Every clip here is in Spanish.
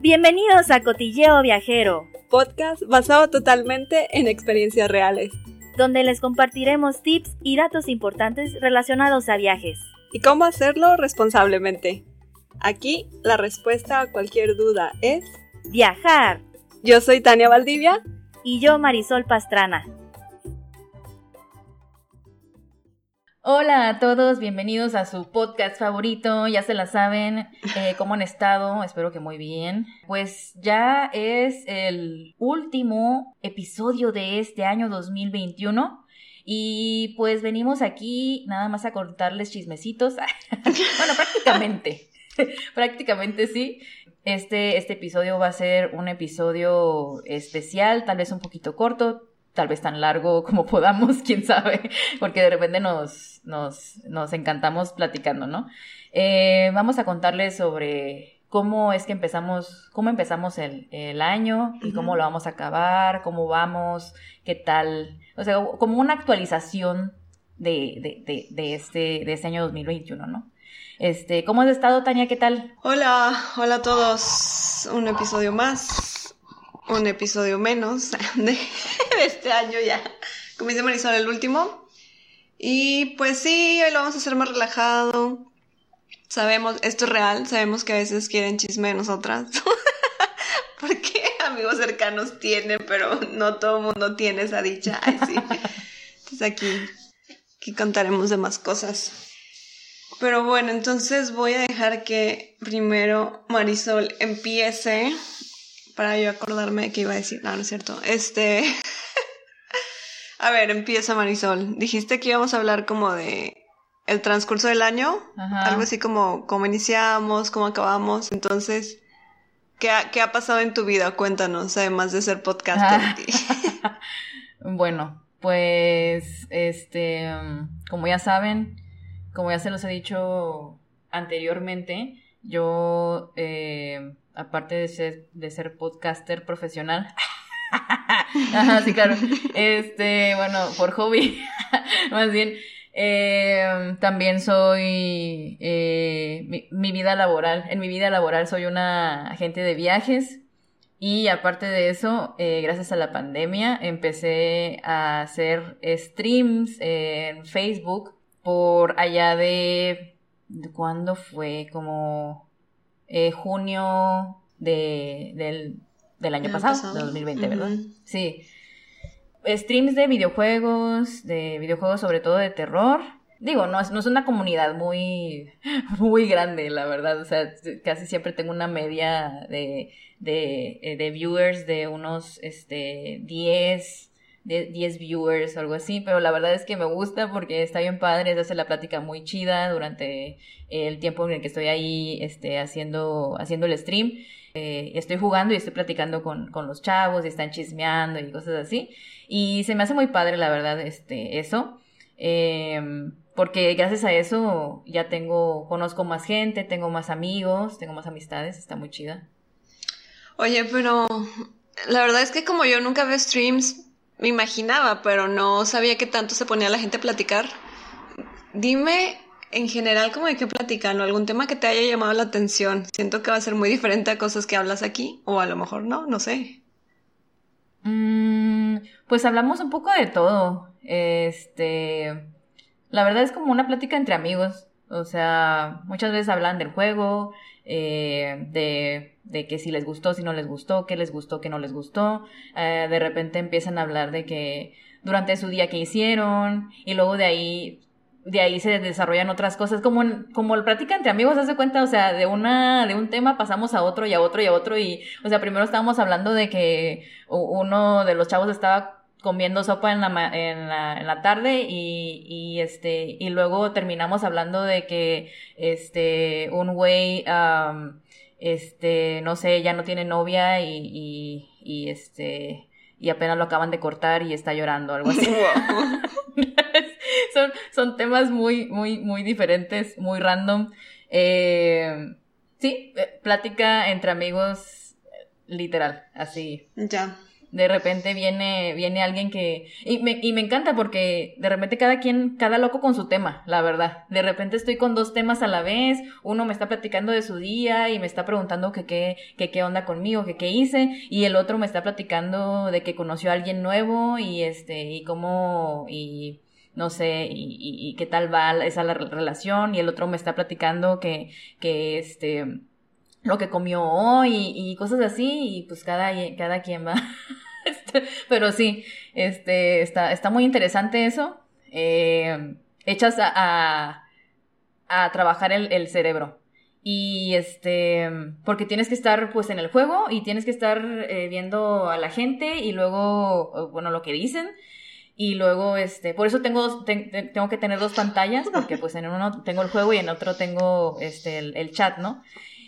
Bienvenidos a Cotilleo Viajero, podcast basado totalmente en experiencias reales, donde les compartiremos tips y datos importantes relacionados a viajes. ¿Y cómo hacerlo responsablemente? Aquí la respuesta a cualquier duda es viajar. Yo soy Tania Valdivia y yo Marisol Pastrana. Hola a todos, bienvenidos a su podcast favorito, ya se la saben, eh, ¿cómo han estado? Espero que muy bien. Pues ya es el último episodio de este año 2021 y pues venimos aquí nada más a contarles chismecitos. bueno, prácticamente, prácticamente sí. Este, este episodio va a ser un episodio especial, tal vez un poquito corto, tal vez tan largo como podamos, quién sabe, porque de repente nos, nos, nos encantamos platicando, ¿no? Eh, vamos a contarles sobre cómo es que empezamos, cómo empezamos el, el año y cómo lo vamos a acabar, cómo vamos, qué tal, o sea, como una actualización de, de, de, de este, de este año 2021, ¿no? Este, ¿cómo has estado, Tania? ¿Qué tal? Hola, hola a todos. Un episodio más un episodio menos de, este año ya. Como dice Marisol, el último. Y pues sí, hoy lo vamos a hacer más relajado. Sabemos, esto es real, sabemos que a veces quieren chisme de nosotras. Porque amigos cercanos tienen, pero no todo el mundo tiene esa dicha. Entonces aquí, aquí contaremos de más cosas. Pero bueno, entonces voy a dejar que primero Marisol empiece para yo acordarme de qué iba a decir. No, no es cierto. Este. a ver, empieza Marisol. Dijiste que íbamos a hablar como de el transcurso del año. Algo así como cómo iniciamos, cómo acabamos. Entonces, ¿qué ha, ¿qué ha pasado en tu vida? Cuéntanos, además de ser podcaster. bueno, pues, este, como ya saben, como ya se los he dicho anteriormente, yo eh, aparte de ser, de ser podcaster profesional. Ajá, sí, claro. Este, bueno, por hobby, más bien. Eh, también soy eh, mi, vida laboral. En mi vida laboral soy una agente de viajes. Y aparte de eso, eh, gracias a la pandemia, empecé a hacer streams en Facebook por allá. ¿de ¿Cuándo fue? Como eh, junio de, del, del año pasado, de 2020, ¿verdad? Sí. Streams de videojuegos, de videojuegos sobre todo de terror. Digo, no es, no es una comunidad muy, muy grande, la verdad. O sea, casi siempre tengo una media de, de, eh, de viewers de unos este, 10, 10 viewers o algo así, pero la verdad es que me gusta porque está bien padre, se hace la plática muy chida durante el tiempo en el que estoy ahí este, haciendo, haciendo el stream. Eh, estoy jugando y estoy platicando con, con, los chavos y están chismeando y cosas así. Y se me hace muy padre, la verdad, este, eso. Em, porque gracias a eso ya tengo, conozco más gente, tengo más amigos, tengo más amistades, está muy chida. Oye, pero la verdad es que como yo nunca veo streams, me imaginaba, pero no sabía que tanto se ponía la gente a platicar. Dime en general como de qué platican o algún tema que te haya llamado la atención. Siento que va a ser muy diferente a cosas que hablas aquí o a lo mejor no, no sé. Mm, pues hablamos un poco de todo. Este, la verdad es como una plática entre amigos. O sea, muchas veces hablan del juego, eh, de, de, que si les gustó, si no les gustó, qué les gustó, qué no les gustó. Eh, de repente empiezan a hablar de que durante su día que hicieron y luego de ahí de ahí se desarrollan otras cosas. Como como el práctica entre amigos hace cuenta o sea de una de un tema pasamos a otro y a otro y a otro. Y o sea primero estábamos hablando de que uno de los chavos estaba comiendo sopa en la, en la, en la tarde y, y, este, y luego terminamos hablando de que, este, un güey, este, no sé, ya no tiene novia y, y, y, este, y apenas lo acaban de cortar y está llorando, algo así. son, son temas muy, muy, muy diferentes, muy random. Eh, sí, eh, plática entre amigos, literal, así. Ya. De repente viene, viene alguien que, y me, y me encanta porque de repente cada quien, cada loco con su tema, la verdad. De repente estoy con dos temas a la vez, uno me está platicando de su día y me está preguntando que qué, que qué onda conmigo, que qué hice, y el otro me está platicando de que conoció a alguien nuevo y este, y cómo, y no sé, y, y, qué tal va esa la relación, y el otro me está platicando que, que este, lo que comió hoy y, cosas así, y pues cada, cada quien va. Pero sí, este, está, está muy interesante eso. Eh, echas a, a, trabajar el, el, cerebro. Y este, porque tienes que estar pues en el juego y tienes que estar eh, viendo a la gente y luego, bueno, lo que dicen. Y luego, este, por eso tengo, tengo que tener dos pantallas, porque pues en uno tengo el juego y en otro tengo este, el chat, ¿no?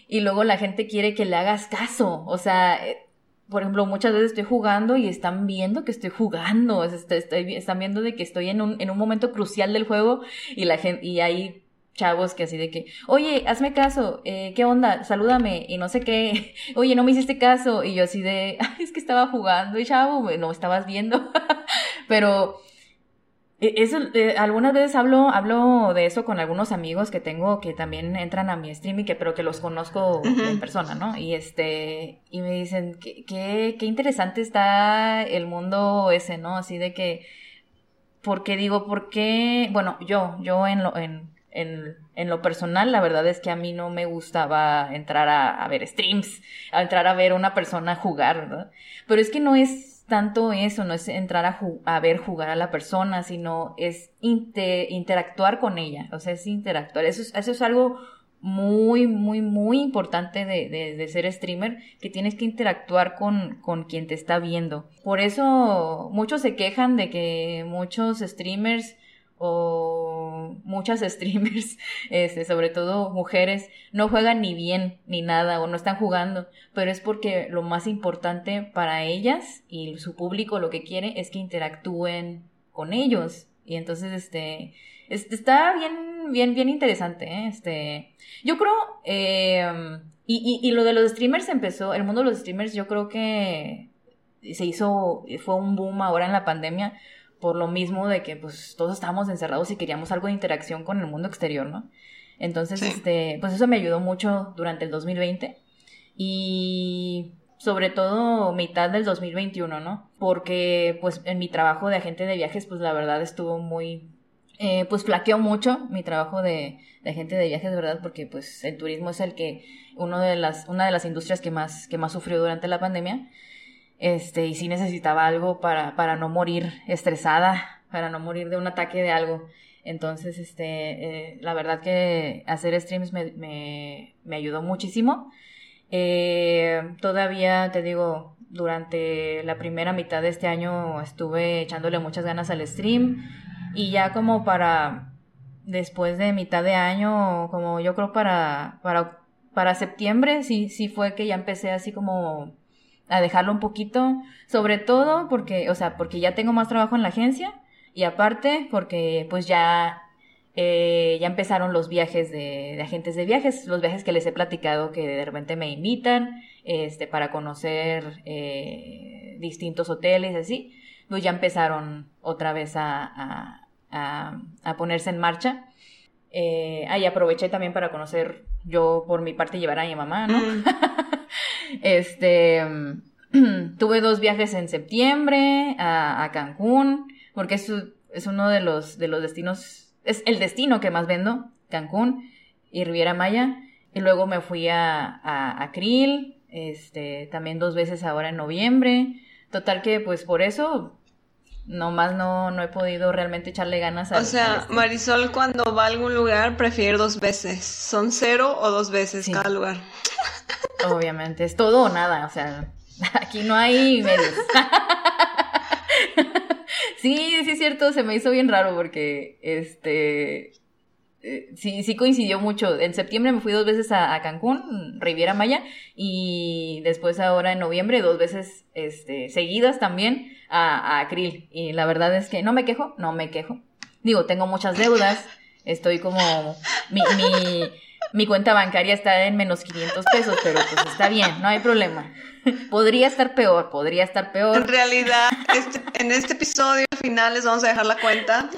y luego la gente quiere que le hagas caso. O sea, eh, por ejemplo, muchas veces estoy jugando y están viendo que estoy jugando, están viendo de que estoy en un, en un momento crucial del juego y la gente, y hay chavos que así de que, oye, hazme caso, eh, ¿qué onda? Salúdame y no sé qué, oye, no me hiciste caso y yo así de, es que estaba jugando y chavo, no estabas viendo, pero eso, eh, algunas veces hablo, hablo de eso con algunos amigos que tengo que también entran a mi stream y que, pero que los conozco en persona, ¿no? Y este, y me dicen, qué, qué, qué interesante está el mundo ese, ¿no? Así de que, porque digo, ¿por qué? Bueno, yo, yo en lo, en, en, en, lo personal, la verdad es que a mí no me gustaba entrar a, a ver streams, a entrar a ver a una persona jugar, ¿verdad? Pero es que no es tanto eso, no es entrar a, ver jugar a la persona, sino es interactuar con ella, o sea, es interactuar. Eso es, eso es algo muy, muy, muy importante de, de, de, ser streamer, que tienes que interactuar con, con quien te está viendo. Por eso muchos se quejan de que muchos streamers o muchas streamers, este, sobre todo mujeres, no juegan ni bien ni nada o no están jugando, pero es porque lo más importante para ellas y su público lo que quiere es que interactúen con ellos. Y entonces, este, este está bien, bien, bien interesante, ¿eh? este, yo creo, eh, y, y, y lo de los streamers empezó, el mundo de los streamers yo creo que se hizo, fue un boom ahora en la pandemia, por lo mismo de que pues todos estábamos encerrados y queríamos algo de interacción con el mundo exterior, ¿no? Entonces, este, pues eso me ayudó mucho durante el 2020 y sobre todo mitad del 2021, ¿no? Porque pues en mi trabajo de agente de viajes, pues la verdad estuvo muy, eh, pues flaqueó mucho mi trabajo de, de, agente de viajes, ¿verdad? Porque pues el turismo es el que, uno de las, una de las industrias que más, que más sufrió durante la pandemia este, y sí necesitaba algo para, para no morir estresada, para no morir de un ataque de algo. Entonces, este, eh, la verdad que hacer streams me, me, me ayudó muchísimo. Eh, todavía, te digo, durante la primera mitad de este año estuve echándole muchas ganas al stream y ya como para después de mitad de año, como yo creo para, para, para septiembre, sí, sí fue que ya empecé así como a dejarlo un poquito, sobre todo porque, o sea, porque ya tengo más trabajo en la agencia y aparte porque pues ya, eh, ya empezaron los viajes de, de, agentes de viajes, los viajes que les he platicado que de repente me invitan este, para conocer eh, distintos hoteles, así, pues ya empezaron otra vez a, a, a, a ponerse en marcha. Eh, ahí aproveché también para conocer, yo por mi parte llevar a mi mamá, ¿no? Mm. Este, tuve dos viajes en septiembre a, Cancún, porque es, es, uno de los, de los destinos, es el destino que más vendo, Cancún y Riviera Maya. Y luego me fui a, a, a Krill, este, también dos veces ahora en noviembre. Total que pues por eso nomás no, no he podido realmente echarle ganas a... O sea, Marisol cuando va a algún lugar prefiere dos veces. ¿Son cero o dos veces cada lugar? Obviamente, es todo o nada, o sea, aquí no hay medios. sí, sí es cierto, se me hizo bien raro porque, este, eh, sí, sí coincidió mucho. En septiembre me fui dos veces a, Cancún, Riviera Maya, y después ahora en noviembre dos veces, este, seguidas también a, a Krill. Y la verdad es que no me quejo, no me quejo. Digo, tengo muchas deudas, estoy como, mi, mi Mi cuenta bancaria está en menos 500 pesos, pero pues está bien, no hay problema. Podría estar peor, podría estar peor. En realidad, este, en este episodio final les vamos a dejar la cuenta.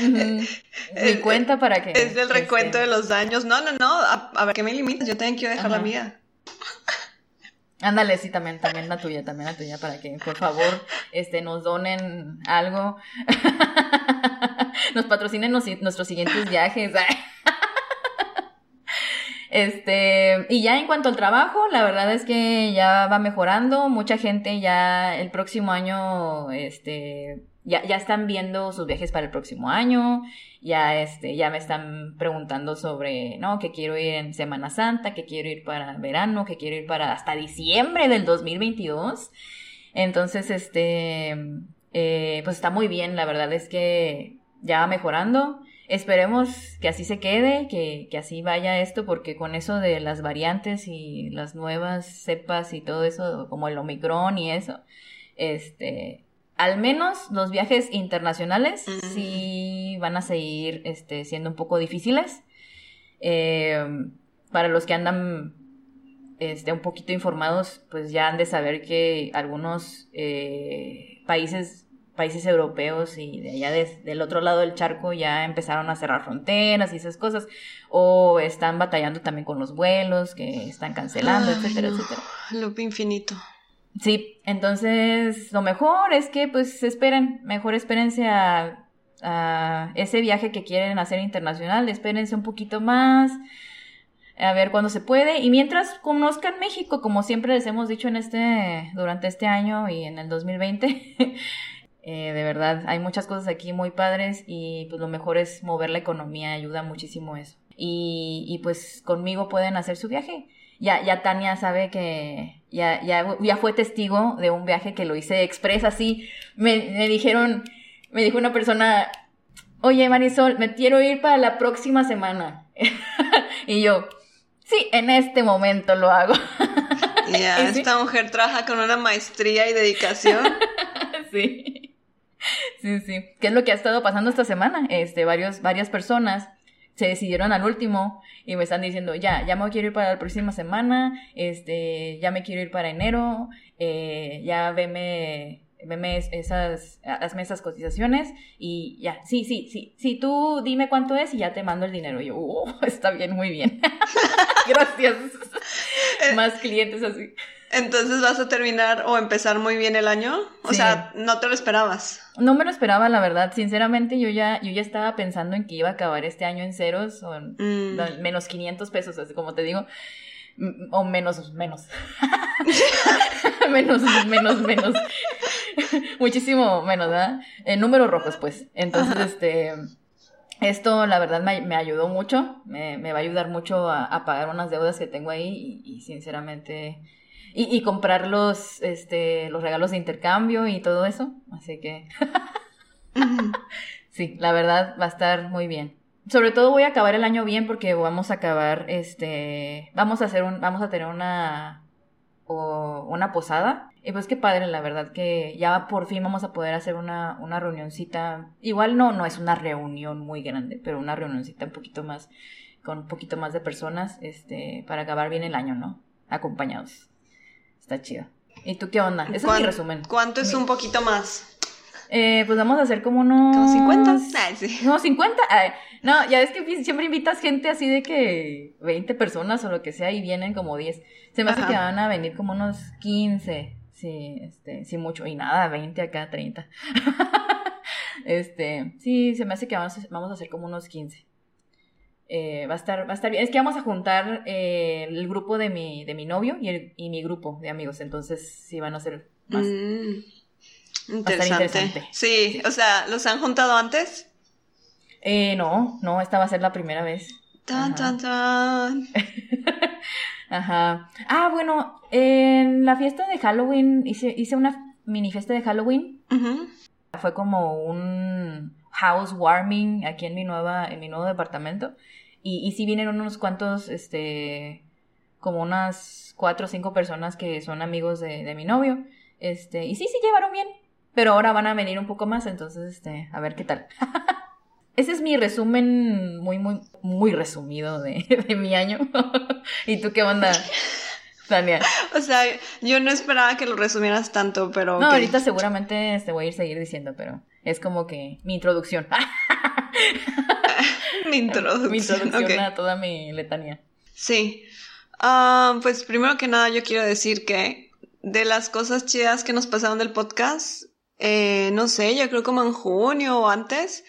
Mi cuenta para qué? Es el recuento este, de los daños. No, no, no. A, ver, ¿qué me limitas? Yo tengo que dejar la mía. Ándale, sí, también, también la tuya, también la tuya, para que por favor este, nos donen algo. nos patrocinen nuestros siguientes viajes. Este, y ya en cuanto al trabajo, la verdad es que ya va mejorando. Mucha gente ya el próximo año, este, ya, ya están viendo sus viajes para el próximo año. Ya, este, ya me están preguntando sobre, no, que quiero ir en Semana Santa, que quiero ir para verano, que quiero ir para hasta diciembre del 2022. Entonces, este, eh, pues está muy bien. La verdad es que ya va mejorando. Esperemos que así se quede, que, que, así vaya esto, porque con eso de las variantes y las nuevas cepas y todo eso, como el Omicron y eso, este, al menos los viajes internacionales sí van a seguir este, siendo un poco difíciles. Eh, para los que andan este, un poquito informados, pues ya han de saber que algunos eh, países países europeos y de allá del otro lado del charco ya empezaron a cerrar fronteras y esas cosas, o están batallando también con los vuelos que están cancelando, etcétera, etcétera. Loop infinito. Sí, entonces lo mejor es que pues esperen, mejor espérense a, ese viaje que quieren hacer internacional, espérense un poquito más, a ver cuándo se puede. Y mientras conozcan México, como siempre les hemos dicho en este, durante este año y en el 2020, Eh, de verdad, hay muchas cosas aquí muy padres y pues lo mejor es mover la economía, ayuda muchísimo eso. Y, y pues conmigo pueden hacer su viaje. Ya, ya Tania sabe que ya, ya, ya fue testigo de un viaje que lo hice express así. Me, me dijeron, me dijo una persona, oye Marisol, me quiero ir para la próxima semana. y yo, sí, en este momento lo hago. Ya, esta mujer trabaja con una maestría y dedicación. sí. Sí, sí. ¿Qué es lo que ha estado pasando esta semana? Este, varios, varias personas se decidieron al último y me están diciendo, ya, ya me quiero ir para la próxima semana, este, ya me quiero ir para enero, eh, ya veme, veme esas, hazme esas cotizaciones y ya, sí, sí, sí, sí, tú dime cuánto es y ya te mando el dinero. Y yo, oh, está bien, muy bien. Gracias. Eh, Más clientes así. Entonces vas a terminar o empezar muy bien el año. O sea, no te lo esperabas. No me lo esperaba, la verdad. Sinceramente, yo ya, yo ya estaba pensando en que iba a acabar este año en ceros o en mm. menos 500 pesos, así como te digo. O menos, menos. menos, menos, menos. Muchísimo menos, ¿verdad? En números rojos, pues. Entonces, este. Esto, la verdad, me, ayudó mucho. Me, va a ayudar mucho a, pagar unas deudas que tengo ahí. y sinceramente y, y comprar los, este, los regalos de intercambio y todo eso. Así que sí, la verdad va a estar muy bien. Sobre todo voy a acabar el año bien porque vamos a acabar, este, vamos a hacer un, vamos a tener una, o una posada. Y pues qué padre, la verdad, que ya por fin vamos a poder hacer una, una reunioncita. Igual no, no es una reunión muy grande, pero una reunioncita un poquito más, con un poquito más de personas, este, para acabar bien el año, ¿no? Acompañados. Está chido. ¿Y tú qué onda? Ese es mi resumen. ¿Cuánto es un poquito más? Eh, pues vamos a hacer como unos... ¿Como 50? Ah, sí. No, 50. no, ya ves que siempre invitas gente así de que 20 personas o lo que sea y vienen como 10. Se me hace que van a venir como unos 15. Sí, este, sí mucho. Y nada, 20 acá, 30. este, sí, se me hace que vamos vamos a hacer como unos 15. Eh, va, a estar, va a estar bien. Es que vamos a juntar eh, el grupo de mi, de mi novio y, el, y mi grupo de amigos, entonces sí van a ser más... Mm, interesante. Sí, o sea, ¿los han juntado antes? Eh, no, no, esta va a ser la primera vez. Tan, tan, tan. Ajá. Ah, bueno, en la fiesta de Halloween, hice, hice una mini fiesta de Halloween. Fue como un housewarming aquí en mi nueva, en mi nuevo departamento. Y, y sí vienen unos cuantos, este, como unas cuatro o cinco personas que son amigos de, de mi novio. Este, y sí, sí llevaron bien. Pero ahora van a venir un poco más, entonces, este, a ver qué tal. ese es mi resumen muy, muy, muy resumido de, de mi año. ¿Y tú qué onda, Tania? O sea, yo no esperaba que lo resumieras tanto, pero... No, ahorita seguramente te voy a ir seguir diciendo, pero es como que mi introducción. Mi introducción. mi introducción a toda mi letanía. Sí. Ah, pues primero que nada yo quiero decir que de las cosas chidas que nos pasaron del podcast, eh, no sé, yo creo como en junio o antes,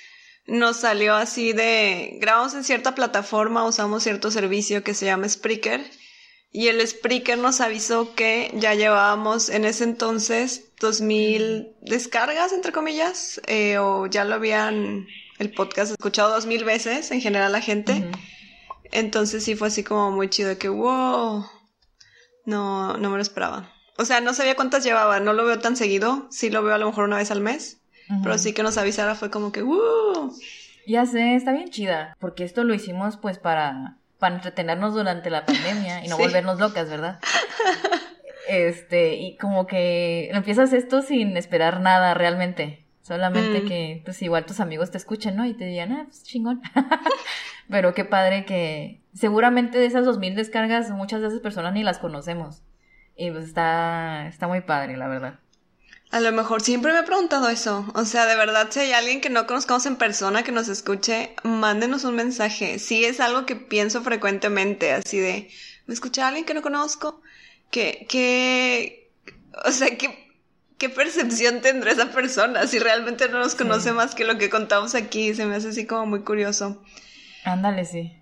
nos salió así de, grabamos en cierta plataforma, usamos cierto servicio que se llama Spreaker, y el Spreaker nos avisó que ya llevábamos en ese entonces 2000 descargas, entre comillas, eh, o ya lo habían el podcast escuchado dos mil veces en general la gente. Entonces sí fue así como muy chido de que, wow, no, no me lo esperaba. O sea, no sabía cuántas llevaba, no lo veo tan seguido, sí lo veo a lo mejor una vez al mes, pero sí que nos avisara fue como que, wow. Ya sé, está bien chida, porque esto lo hicimos pues para, para entretenernos durante la pandemia y no Sí. volvernos locas, ¿verdad? Este, y como que empiezas esto sin esperar nada realmente, solamente Mm. que pues igual tus amigos te escuchen, ¿no? Y te digan, ah, pues chingón. Pero qué padre que seguramente de esas dos mil descargas muchas de esas personas ni las conocemos. Y pues está, está muy padre, la verdad. A lo mejor siempre me he preguntado eso. O sea, de verdad, si hay alguien que no conozcamos en persona que nos escuche, mándenos un mensaje. Sí es algo que pienso frecuentemente, así de, ¿me escucha alguien que no conozco? ¿Qué, qué, o sea, qué, qué percepción tendrá esa persona si realmente no nos conoce Sí. más que lo que contamos aquí? Se me hace así como muy curioso. Ándale, sí.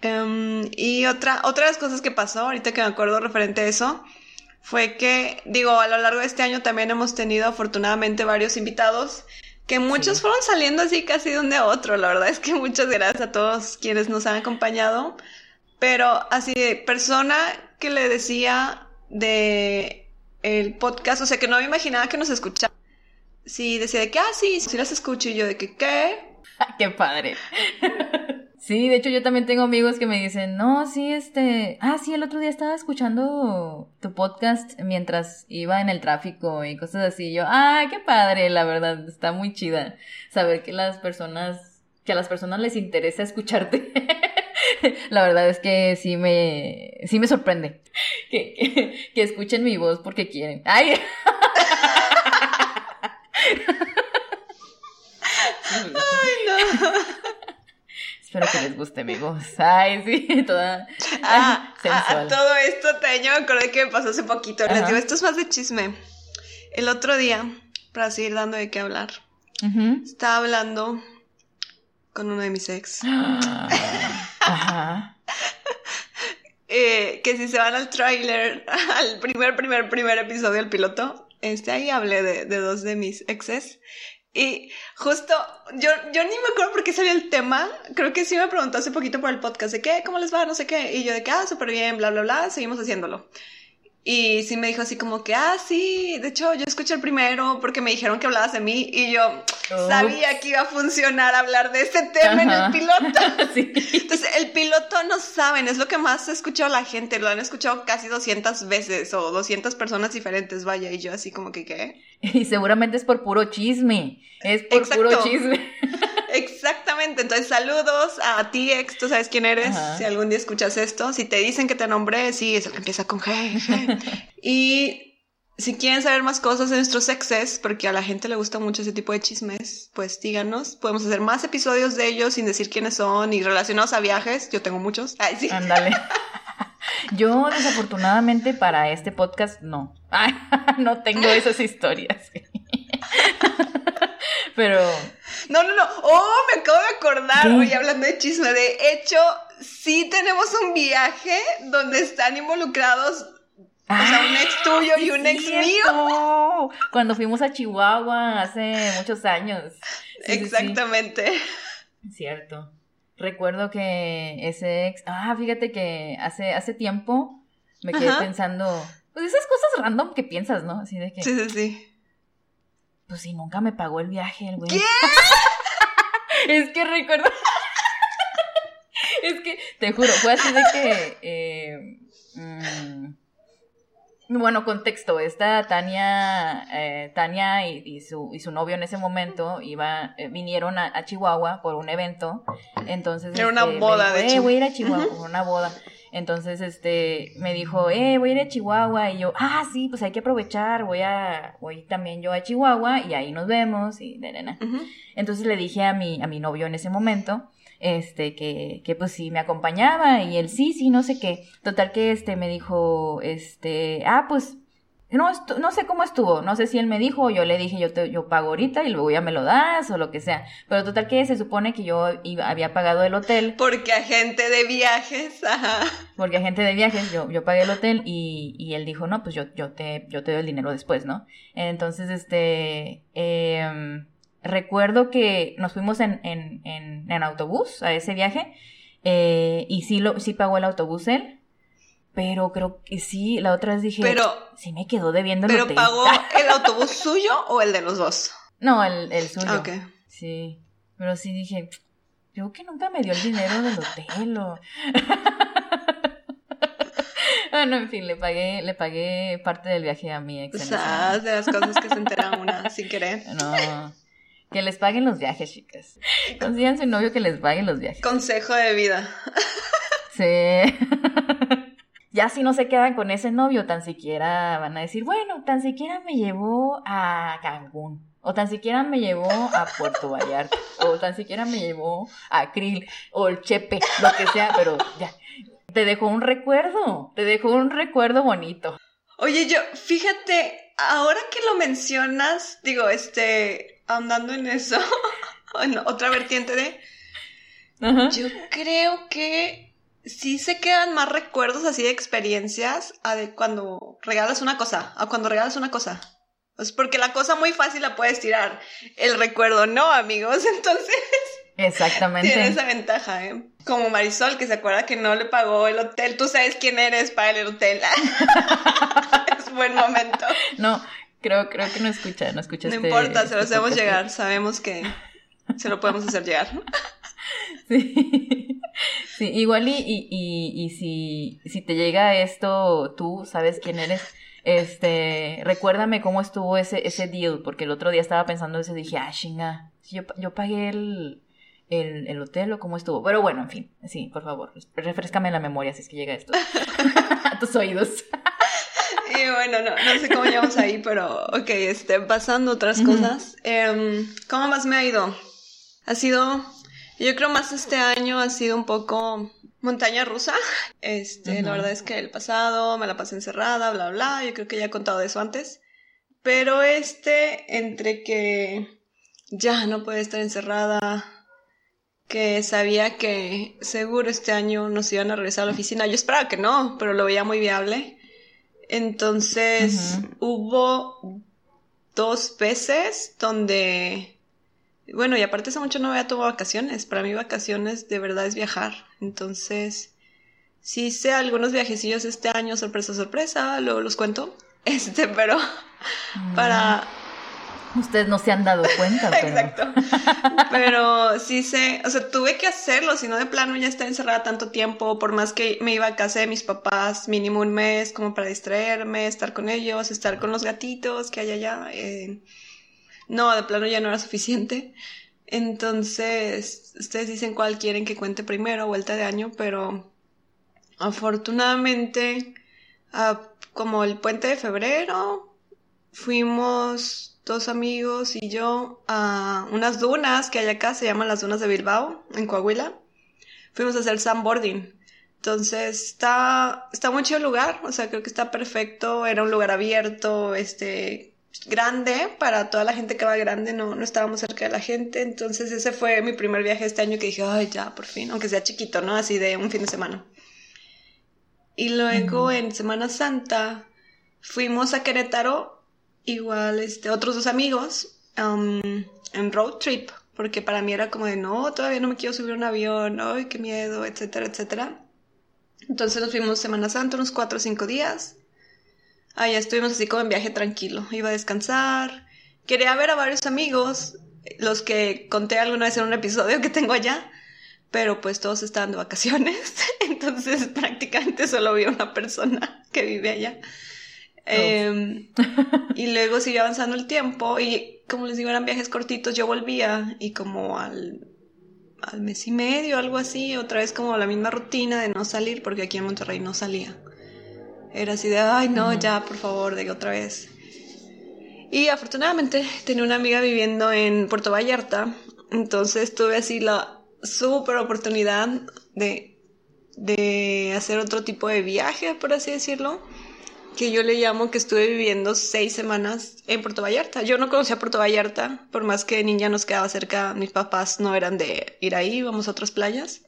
Em, y otra, otra de las cosas que pasó, ahorita que me acuerdo referente a eso, fue que, digo, a lo largo de este año también hemos tenido afortunadamente varios invitados, que muchos Sí. fueron saliendo así casi de un a otro. La verdad es que muchas gracias a todos quienes nos han acompañado. Pero así de persona que le decía de el podcast, o sea que no me imaginaba que nos escuchaba. Sí, decía de que, ah, sí, sí las escucho y yo de que, ¿qué? Qué padre. Sí, de hecho yo también tengo amigos que me dicen, no, sí, este, ah, sí, el otro día estaba escuchando tu podcast mientras iba en el tráfico y cosas así. Y yo, ah, qué padre, la verdad, está muy chida saber que las personas, que a las personas les interesa escucharte. La verdad es que sí me, sí me sorprende que, que, que escuchen mi voz porque quieren. Ay. Espero que les guste mi voz. Ay, sí, toda Ah, a, sensual. a todo esto, Teño, me acordé que me pasó hace poquito. Les digo, esto es más de chisme. El otro día, para seguir dando de qué hablar, estaba hablando con uno de mis ex. Ajá. eh, que si se van al tráiler, al primer, primer, primer episodio del piloto, este, ahí hablé de, de dos de mis exes. Y justo, yo, yo ni me acuerdo por qué salió el tema. Creo que sí me preguntó hace poquito por el podcast de qué, cómo les va, no sé qué. Y yo de que, ah, súper bien, bla, bla, bla, seguimos haciéndolo. Y sí me dijo así como que, ah, sí, de hecho yo escuché el primero porque me dijeron que hablabas de mí y yo sabía que iba a funcionar hablar de ese tema en el piloto. Sí. Entonces, el piloto no saben, es lo que más ha escuchado la gente, lo han escuchado casi 200 veces o 200 personas diferentes, vaya, y yo así como que, ¿qué? Y seguramente es por puro chisme. Es por Exacto. puro chisme. Exactamente, entonces saludos a ti, ex, tú sabes quién eres, Ajá. si algún día escuchas esto, si te dicen que te nombré, sí, es el que empieza con G. G. y si quieren saber más cosas de nuestros exes, porque a la gente le gusta mucho ese tipo de chismes, pues díganos, podemos hacer más episodios de ellos sin decir quiénes son y relacionados a viajes, yo tengo muchos. Ay, sí. Ándale. Yo, desafortunadamente, para este podcast, no. Ay, no tengo esas historias. Pero, No, no, no. Oh, me acabo de acordar. Oye, hablando de chisme. De hecho, sí tenemos un viaje donde están involucrados. O sea, un ex tuyo y un ex mío. Cuando fuimos a Chihuahua hace muchos años. Sí, sí, sí. Exactamente. Cierto. Recuerdo que ese ex, ah, fíjate que hace, hace tiempo me quedé Ajá. pensando, pues esas cosas random que piensas, ¿no? Así de que, Sí, sí, sí. Pues si nunca me pagó el viaje, el güey. ¿Qué? es que recuerdo, es que, te juro, fue así de que, eh, mm, Bueno, contexto, esta Tania, eh, Tania y, su, y su novio en ese momento iba, eh, vinieron a, Chihuahua por un evento, entonces... Era una este, boda, de eh, voy a ir a Chihuahua por una boda. Entonces, este, me dijo, eh, voy a ir a Chihuahua, y yo, ah, sí, pues hay que aprovechar, voy a, voy también yo a Chihuahua, y ahí nos vemos, y de nena. Entonces le dije a mi, a mi novio en ese momento, este, que, que pues sí me acompañaba y él sí, sí, no sé qué. Total que este me dijo, este, ah, pues no, no sé cómo estuvo, no sé si él me dijo o yo le dije yo te, yo pago ahorita y luego ya me lo das o lo que sea. Pero total que se supone que yo iba, había pagado el hotel. Porque agente de viajes, ajá. Porque agente de viajes, yo, yo pagué el hotel y, y él dijo, no, pues yo, yo te, yo te doy el dinero después, ¿no? Entonces, este, eh, recuerdo que nos fuimos en, en, en, autobús a ese viaje eh, y sí, lo, sí pagó el autobús él, pero creo que sí, la otra vez dije, pero, sí me quedó debiendo el ¿Pero pagó el autobús suyo o el de los dos? No, el, el suyo. Ah, ok. Sí, pero sí dije, creo que nunca me dio el dinero del hotel o... Bueno, en fin, le pagué, le pagué parte del viaje a mi ex. O sea, de las cosas que se entera una sin querer. No, que les paguen los viajes, chicas. Consigan su novio que les paguen los viajes. Consejo de vida. Sí. Ya si no se quedan con ese novio, tan siquiera van a decir, bueno, tan siquiera me llevó a Cancún. O tan siquiera me llevó a Puerto Vallarta. O tan siquiera me llevó a Krill. O el Chepe. Lo que sea, pero ya. Te dejó un recuerdo. Te dejó un recuerdo bonito. Yo, yo, fíjate, ahora que lo mencionas, digo, este, andando en eso, en otra vertiente de, yo creo que sí se quedan más recuerdos así de experiencias a de cuando regalas una cosa, a cuando regalas una cosa. Pues porque la cosa muy fácil la puedes tirar, el recuerdo no, amigos, entonces... Exactamente. Tiene esa ventaja, ¿eh? Como Marisol, que se acuerda que no le pagó el hotel. Tú sabes quién eres para el hotel. es buen momento. No, creo, creo que no escucha, no escucha. No este importa, se lo este hacemos llegar. Sabemos que se lo podemos hacer llegar. Sí. Sí, igual y, y, y, si, si te llega esto, tú sabes quién eres. Este, recuérdame cómo estuvo ese, ese deal, porque el otro día estaba pensando eso y dije, ah, chinga, yo, yo pagué el, el, hotel o cómo estuvo. Pero bueno, en fin, sí, por favor, refrescame la memoria si es que llega esto a tus oídos. y bueno, no, no sé cómo llegamos ahí, pero ok, este, pasando otras cosas. Em, ¿Cómo más me ha ido? Ha sido, yo creo más este año ha sido un poco montaña rusa. Este, la verdad es que el pasado me la pasé encerrada, bla, bla, yo creo que ya he contado de eso antes. Pero este, entre que ya no puede estar encerrada, que sabía que seguro este año nos iban a regresar a la oficina. Yo esperaba que no, pero lo veía muy viable. Entonces hubo dos veces donde, bueno, y aparte hace mucho no había tomado vacaciones. Para mí vacaciones de verdad es viajar. Entonces, sí hice algunos viajecillos este año, sorpresa, sorpresa, luego los cuento. Este, pero para Ustedes no se han dado cuenta. Pero... Exacto. Pero sí sé, o sea, tuve que hacerlo, si no de plano ya está encerrada tanto tiempo, por más que me iba a casa de mis papás mínimo un mes como para distraerme, estar con ellos, estar con los gatitos que hay allá. Eh, no, de plano ya no era suficiente. Entonces, ustedes dicen cuál quieren que cuente primero, vuelta de año, pero afortunadamente, ah, como el puente de febrero, fuimos dos amigos y yo a unas dunas que hay acá, se llaman las dunas de Bilbao, en Coahuila. Fuimos a hacer sandboarding. Entonces está, está muy chido el lugar, o sea, creo que está perfecto, era un lugar abierto, este, grande, para toda la gente que va grande, no, no estábamos cerca de la gente, entonces ese fue mi primer viaje este año que dije, ay, ya, por fin, aunque sea chiquito, ¿no? Así de un fin de semana. Y luego en Semana Santa fuimos a Querétaro igual este, otros dos amigos um, en road trip, porque para mí era como de, no, todavía no me quiero subir a un avión, ay, qué miedo, etcétera, etcétera. Entonces nos fuimos Semana Santa, unos cuatro o cinco días. Allá estuvimos así como en viaje tranquilo, iba a descansar. Quería ver a varios amigos, los que conté alguna vez en un episodio que tengo allá, pero pues todos estaban de vacaciones, entonces prácticamente solo vi a una persona que vive allá. Em, y luego siguió avanzando el tiempo y como les digo, eran viajes cortitos, yo volvía y como al, al mes y medio, algo así, otra vez como la misma rutina de no salir, porque aquí en Monterrey no salía. Era así de, ay, no, ya, por favor, de otra vez. Y afortunadamente tenía una amiga viviendo en Puerto Vallarta, entonces tuve así la súper oportunidad de, de hacer otro tipo de viaje, por así decirlo, que yo le llamo que estuve viviendo seis semanas en Puerto Vallarta. Yo no conocía Puerto Vallarta, por más que niña nos quedaba cerca, mis papás no eran de ir ahí, vamos a otras playas.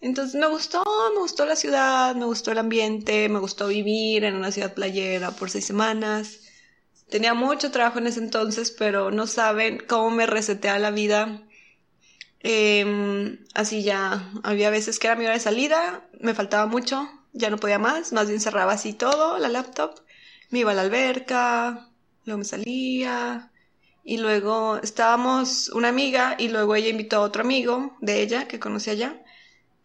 Entonces me gustó, me gustó la ciudad, me gustó el ambiente, me gustó vivir en una ciudad playera por seis semanas. Tenía mucho trabajo en ese entonces, pero no saben cómo me resetea la vida. Em, así ya, había veces que era mi hora de salida, me faltaba mucho, ya no podía más, más bien cerraba así todo, la laptop, me iba a la alberca, luego me salía, y luego estábamos una amiga y luego ella invitó a otro amigo de ella que conocía allá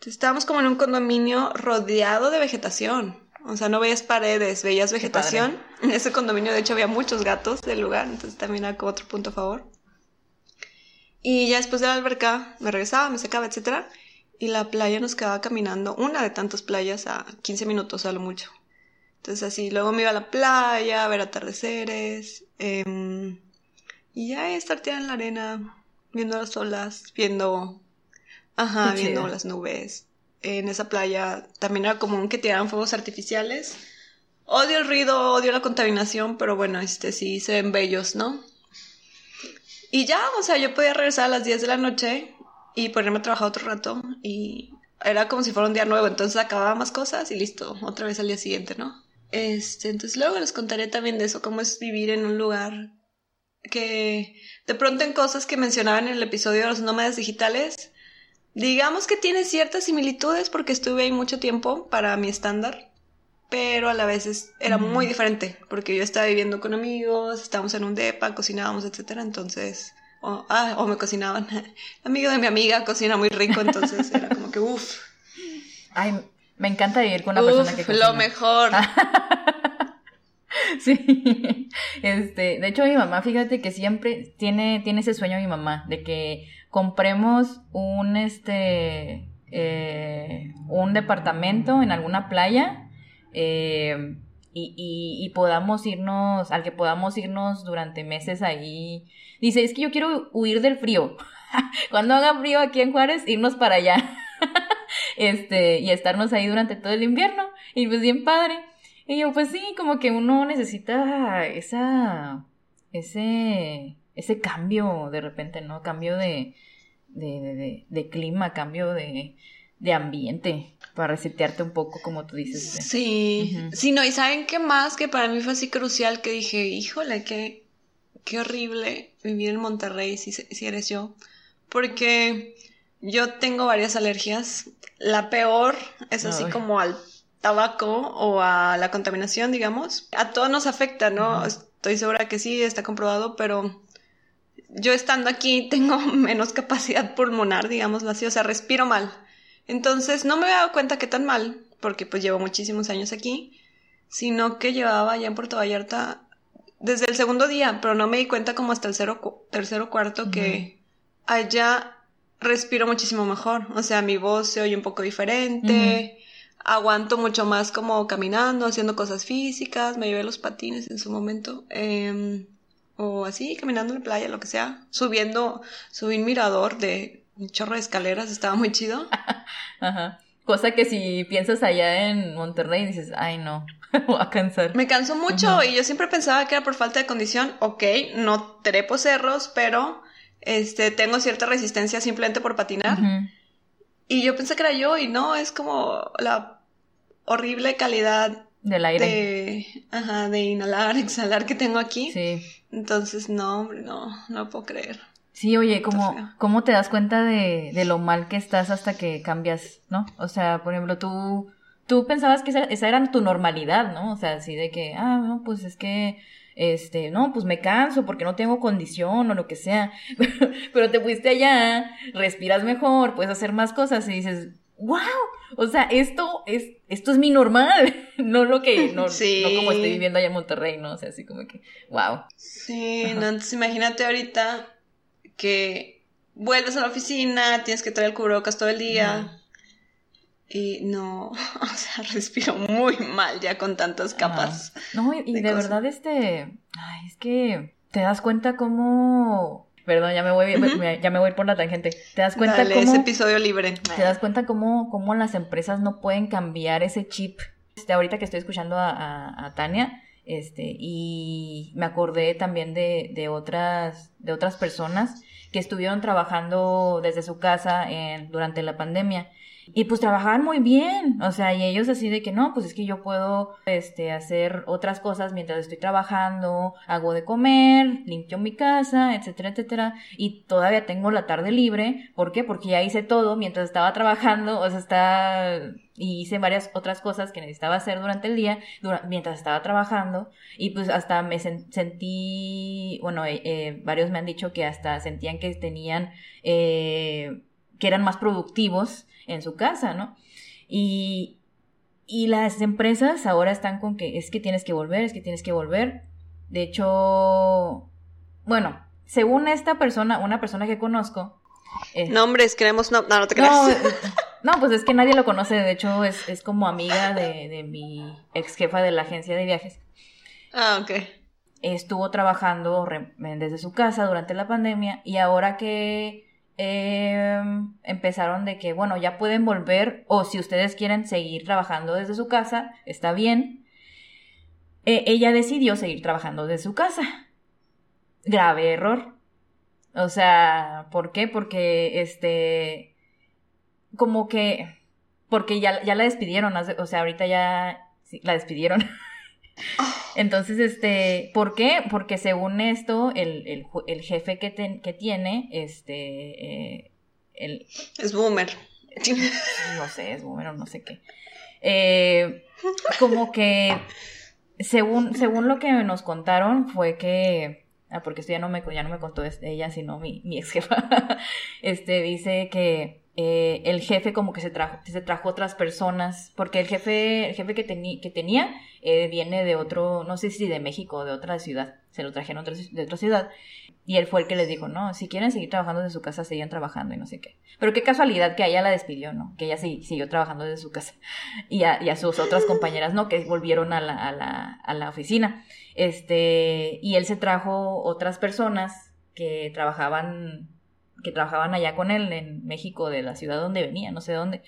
estábamos como en un condominio rodeado de vegetación. O sea, no veías paredes, veías vegetación. En ese condominio, de hecho, había muchos gatos del lugar, entonces también era otro punto a favor. Y ya después de la alberca me regresaba, me secaba, etc. Y la playa nos quedaba caminando, una de tantas playas, a 15 minutos a lo mucho. Entonces así, luego me iba a la playa, a ver atardeceres. Em, y ya estar en la arena, viendo las olas, viendo Ajá, viendo las nubes. En esa playa también era común que tiraran fuegos artificiales. Odio el ruido, odio la contaminación, pero bueno, este sí se ven bellos, ¿no? Y ya, o sea, yo podía regresar a las 10 de la noche y ponerme a trabajar otro rato y era como si fuera un día nuevo, entonces acababa más cosas y listo, otra vez al día siguiente, ¿no? Este, entonces luego les contaré también de eso, cómo es vivir en un lugar que de pronto en cosas que mencionaba en el episodio de los nómadas digitales, Digamos que tiene ciertas similitudes porque estuve ahí mucho tiempo para mi estándar, pero a la vez era muy diferente porque yo estaba viviendo con amigos, estábamos en un depa, cocinábamos, etcétera, entonces, o, ah, o me cocinaban. El amigo de mi amiga cocina muy rico, entonces era como que uff. Ay, me encanta vivir con una persona que cocina. Lo mejor. sí. Este, de hecho mi mamá, fíjate que siempre tiene tiene ese sueño mi mamá de que compremos un, este, eh, un departamento en alguna playa eh, y, y, podamos irnos, al que podamos irnos durante meses ahí. Dice, es que yo quiero huir del frío. Cuando haga frío aquí en Juárez, irnos para allá. este, y estarnos ahí durante todo el invierno. Y pues bien padre. Y yo, pues sí, como que uno necesita esa, ese, ese cambio de repente, ¿no? Cambio de, de, de, clima, cambio de, de ambiente para resetearte un poco, como tú dices. Sí, sí, no, y ¿saben qué más? Que para mí fue así crucial que dije, híjole, qué, qué horrible vivir en Monterrey si, si eres yo. Porque yo tengo varias alergias. La peor es así como al tabaco o a la contaminación, digamos. A todos nos afecta, ¿no? Estoy segura que sí, está comprobado, pero yo estando aquí tengo menos capacidad pulmonar, digámoslo así, o sea, respiro mal. Entonces no me había dado cuenta que tan mal, porque pues llevo muchísimos años aquí, sino que llevaba ya en Puerto Vallarta desde el segundo día, pero no me di cuenta como hasta el cero, tercero cuarto que allá respiro muchísimo mejor. O sea, mi voz se oye un poco diferente, aguanto mucho más como caminando, haciendo cosas físicas, me llevé los patines en su momento. Eh, o así, caminando en la playa, lo que sea, subiendo, subí un mirador de un chorro de escaleras, estaba muy chido. Ajá. Cosa que si piensas allá en Monterrey dices, ay no, voy a cansar. Me canso mucho y yo siempre pensaba que era por falta de condición. Ok, no trepo cerros, pero este, tengo cierta resistencia simplemente por patinar. Y yo pensé que era yo y no, es como la horrible calidad del aire. De, ajá, de inhalar, exhalar que tengo aquí. Sí. Entonces, no, hombre, no, no puedo creer. Sí, oye, ¿cómo, ¿cómo te das cuenta de, de, lo mal que estás hasta que cambias, no? O sea, por ejemplo, tú, tú pensabas que esa, esa era tu normalidad, ¿no? O sea, así de que, ah, no, pues es que, este, no, pues me canso porque no tengo condición o lo que sea. Pero te fuiste allá, respiras mejor, puedes hacer más cosas y dices, wow, O sea, esto es, esto es mi normal, no lo que, no, Sí. no como estoy viviendo allá en Monterrey, ¿no? O sea, así como que, wow. Sí, Ajá. no, entonces imagínate ahorita que vuelves a la oficina, tienes que traer el cubrebocas todo el día. Y no, o sea, respiro muy mal ya con tantas capas. No, y, de de, verdad, este, ay, es que te das cuenta cómo, perdón, ya me voy, ya me voy por la tangente. Te das cuenta Dale, cómo, ese episodio libre. te das cuenta cómo, cómo las empresas no pueden cambiar ese chip. Este, ahorita que estoy escuchando a, a- a Tania, este, y me acordé también de, de otras, de otras personas que estuvieron trabajando desde su casa en, durante la pandemia. Y pues trabajaban muy bien, o sea, y ellos así de que no, pues es que yo puedo este, hacer otras cosas mientras estoy trabajando, hago de comer, limpio mi casa, etcétera, etcétera, y todavía tengo la tarde libre, ¿por qué? Porque ya hice todo mientras estaba trabajando, o sea, está, y hice varias otras cosas que necesitaba hacer durante el día, mientras estaba trabajando, y pues hasta me sen- sentí, bueno, eh, eh, varios me han dicho que hasta sentían que tenían, eh, que eran más productivos en su casa, ¿no? Y, y las empresas ahora están con que es que tienes que volver, es que tienes que volver. De hecho, bueno, según esta persona, una persona que conozco, eh, Nombres, queremos no, no, no te creas. no, pues es que nadie lo conoce, de hecho es, es como amiga de, de mi ex jefa de la agencia de viajes. Ah, ok. Estuvo trabajando desde su casa durante la pandemia y ahora que eh, empezaron de que, bueno, ya pueden volver o si ustedes quieren seguir trabajando desde su casa, está bien. Eh, ella decidió seguir trabajando desde su casa. Grave error. O sea, ¿por qué? Porque este, como que, porque ya, ya la despidieron, o sea, ahorita ya la despidieron. Entonces, este, ¿por qué? Porque según esto, el, el, jefe que, ten- que tiene, este, eh, el, Es boomer. no sé, es boomer o no sé qué. Eh, como que, según, según lo que nos contaron, fue que, ah, porque esto ya no me, ya no me contó ella, sino mi, mi ex jefa, este, dice que eh, el jefe como que se trajo, se trajo otras personas, porque el jefe, el jefe que, que tenía eh, viene de otro, no sé si de México o de otra ciudad, se lo trajeron de otra ciudad, y él fue el que les dijo, no, si quieren seguir trabajando desde su casa, sigan trabajando y no sé qué. Pero qué casualidad que ella la despidió, ¿no? Que ella siguió trabajando desde su casa. Y a, y a sus otras compañeras, ¿no? Que volvieron a la, a la, a la oficina. Este, y él se trajo otras personas que trabajaban, que trabajaban allá con él en México, de la ciudad donde venía, no sé dónde.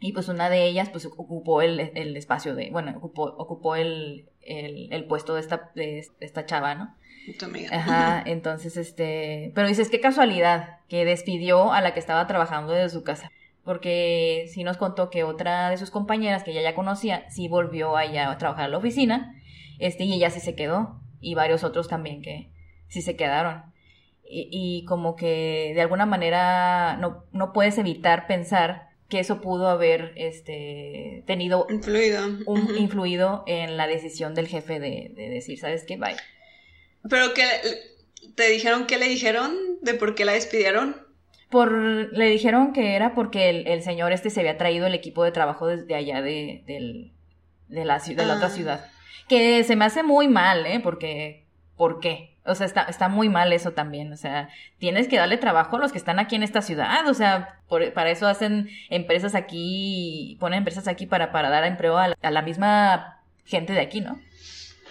Y pues una de ellas, pues ocupó el, el espacio de, bueno, ocupó, ocupó el, el, el puesto de esta, de esta chava, ¿no? Tu amiga. Ajá, entonces, este, pero dices, qué casualidad que despidió a la que estaba trabajando desde su casa. Porque sí nos contó que otra de sus compañeras que ella ya conocía, sí volvió allá a trabajar a la oficina, este, y ella sí se quedó, y varios otros también que sí se quedaron. Y, y como que de alguna manera no, no puedes evitar pensar que eso pudo haber, este, tenido Influido. un, influido en la decisión del jefe de, de decir, ¿sabes qué? Bye. Pero que te dijeron qué le dijeron de por qué la despidieron. Por, le dijeron que era porque el, el señor este se había traído el equipo de trabajo desde allá de, del- de la, de la otra Ah. ciudad. Que se me hace muy mal, ¿eh? Porque, ¿por qué? O sea, está, está muy mal eso también. O sea, tienes que darle trabajo a los que están aquí en esta ciudad. O sea, por- para eso hacen empresas aquí, ponen empresas aquí para, para dar empleo a la, a la misma gente de aquí, ¿no?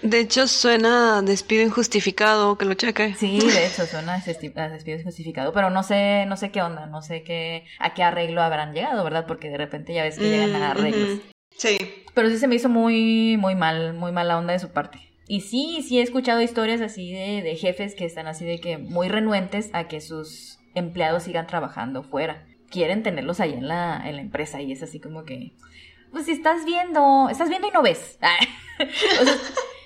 De hecho, suena despido injustificado, que lo cheque. Sí, de hecho, suena a despido justificado, pero no sé, no sé qué onda, no sé qué, a qué arreglo habrán llegado, ¿verdad? Porque de repente ya ves que llegan a Mm, arreglos. Sí. Pero sí se me hizo muy, muy mal, muy mala onda de su parte. Y sí, sí he escuchado historias así de, de jefes que están así de que muy renuentes a que sus empleados sigan trabajando fuera. Quieren tenerlos ahí en la, en la empresa y es así como que, pues si estás viendo, estás viendo y no ves. o sea,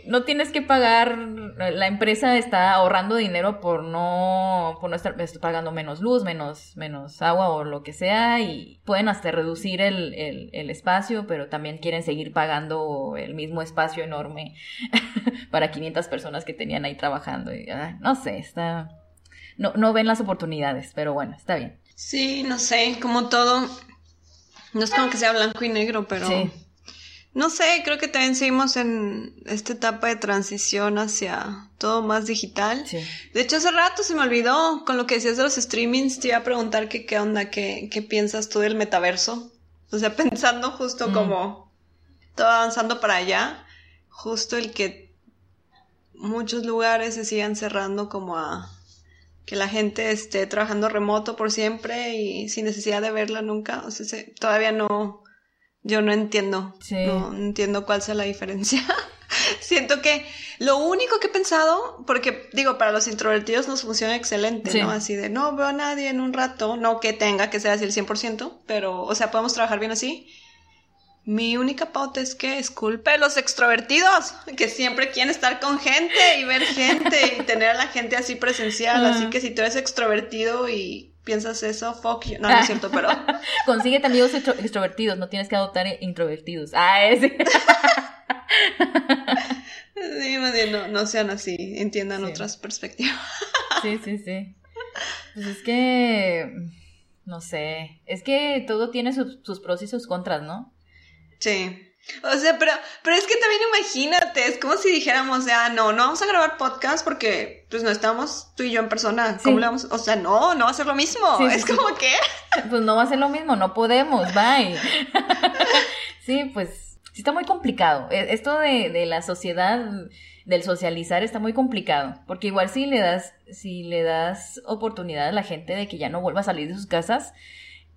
no tienes que pagar, la empresa está ahorrando dinero por no, por no estar estar pagando menos luz, menos, menos agua o lo que sea y pueden hasta reducir el, el, el espacio, pero también quieren seguir pagando el mismo espacio enorme para 500 personas que tenían ahí trabajando. Y, ay, no sé, está... No, no ven las oportunidades, pero bueno, está bien. Sí, no sé, como todo, No es como que sea blanco y negro, pero... Sí. No sé, creo que también seguimos en esta etapa de transición hacia todo más digital. Sí. De hecho, hace rato se me olvidó con lo que decías de los streamings, te iba a preguntar que qué onda, qué, qué piensas tú del metaverso. O sea, pensando justo Mm. como todo avanzando para allá, justo el que muchos lugares se sigan cerrando como a que la gente esté trabajando remoto por siempre y sin necesidad de verla nunca. O sea, se- todavía no, yo no entiendo, Sí. no entiendo cuál sea la diferencia. Siento que lo único que he pensado, porque digo, para los introvertidos nos funciona excelente, Sí. ¿no? Así de, no veo a nadie en un rato, no que tenga que ser así el 100%, pero, o sea, podemos trabajar bien así. Mi única pauta es que es culpa de los extrovertidos, que siempre quieren estar con gente y ver gente y tener a la gente así presencial. Así que si tú eres extrovertido y piensas eso, fuck you. No, no es cierto, pero Consíguete amigos extro- extrovertidos, no tienes que adoptar introvertidos. Ah, ese. sí, más bien no, no sean así, entiendan Sí. otras perspectivas. Sí, sí, sí. Pues es que. No sé. Es que todo tiene sus, sus pros y sus contras, ¿no? Sí. O sea, pero, pero es que también imagínate, es como si dijéramos, o sea, no, no vamos a grabar podcast porque pues no estamos tú y yo en persona. ¿Cómo Sí. le vamos? O sea, no, no va a ser lo mismo. Sí, es sí. como que... Pues no va a ser lo mismo, no podemos, bye. Sí, pues sí está muy complicado. E- Esto de, de la sociedad, del socializar está muy complicado. Porque igual si le das, si le das oportunidad a la gente de que ya no vuelva a salir de sus casas,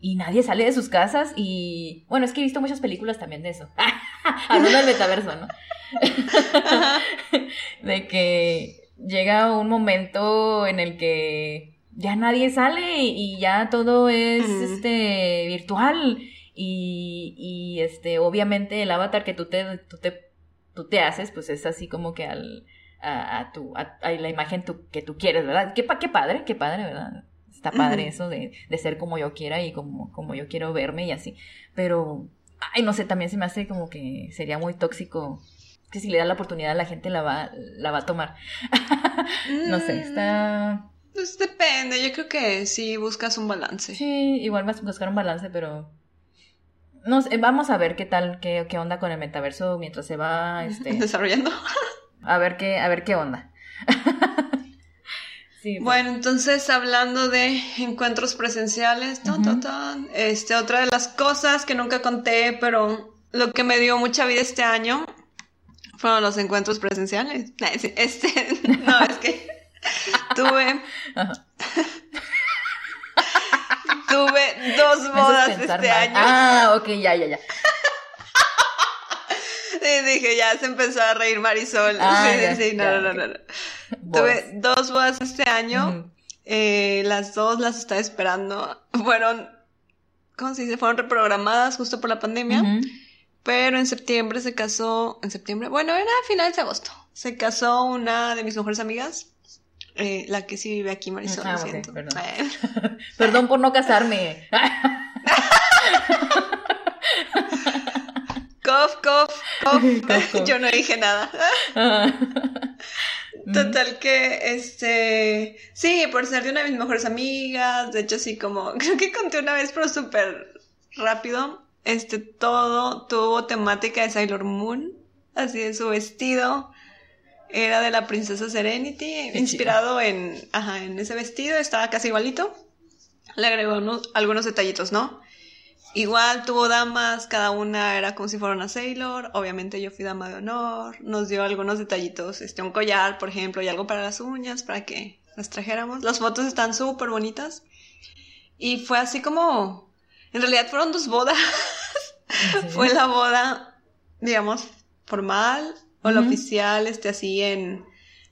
y nadie sale de sus casas, y bueno, es que he visto muchas películas también de eso. Hablando del metaverso, ¿no? de que llega un momento en el que ya nadie sale y ya todo es este virtual y, y este obviamente el avatar que tú te, tú te tú te haces pues es así como que al a, a tu a, a la imagen tu- que tú quieres verdad qué, qué padre qué padre verdad está padre eso de, de ser como yo quiera y como como yo quiero verme y así pero ay no sé también se me hace como que sería muy tóxico que si le da la oportunidad la gente la va la va a tomar no sé Mm, está Pues depende, yo creo que sí buscas un balance. Sí, igual vas a buscar un balance, pero no sé, vamos a ver qué tal, qué, qué onda con el metaverso mientras se va, este, Desarrollando. a ver qué, a ver qué onda. sí, pues, Bueno, entonces hablando de encuentros presenciales, este, otra de las cosas que nunca conté, pero lo que me dio mucha vida este año fueron los encuentros presenciales. Este, no, es que tuve, tuve dos bodas este mal. año. Ah, ok, ya, ya, ya. Y dije, ya se empezó a reír Marisol. Ah, sí, sí, sí, no, no, no, no. Tuve dos bodas este año. Eh, las dos las estaba esperando. Fueron, ¿cómo se dice? Fueron reprogramadas justo por la pandemia. Pero en septiembre se casó, en septiembre, bueno, era a finales de agosto. Se casó una de mis mejores amigas, eh, la que sí vive aquí, Marisol, Ah, lo siento. perdón. Perdón por no casarme. Cough. Cough, cough. Yo no dije nada. Total que, este, sí, por ser de una de mis mejores amigas, de hecho sí como, creo que conté una vez, pero súper rápido, este, todo tuvo temática de Sailor Moon, así de su vestido, era de la princesa Serenity, Qué inspirado en, ajá, en ese vestido, estaba casi igualito, le agregó unos- algunos detallitos, ¿no? Igual tuvo damas, cada una era como si fuera una Sailor. Obviamente yo fui dama de honor. Nos dio algunos detallitos, este, un collar, por ejemplo, y algo para las uñas, para que las trajéramos. Las fotos están súper bonitas. Y fue así como, en realidad fueron dos bodas. Fue la boda, digamos, formal o la Ujú. oficial, este, así en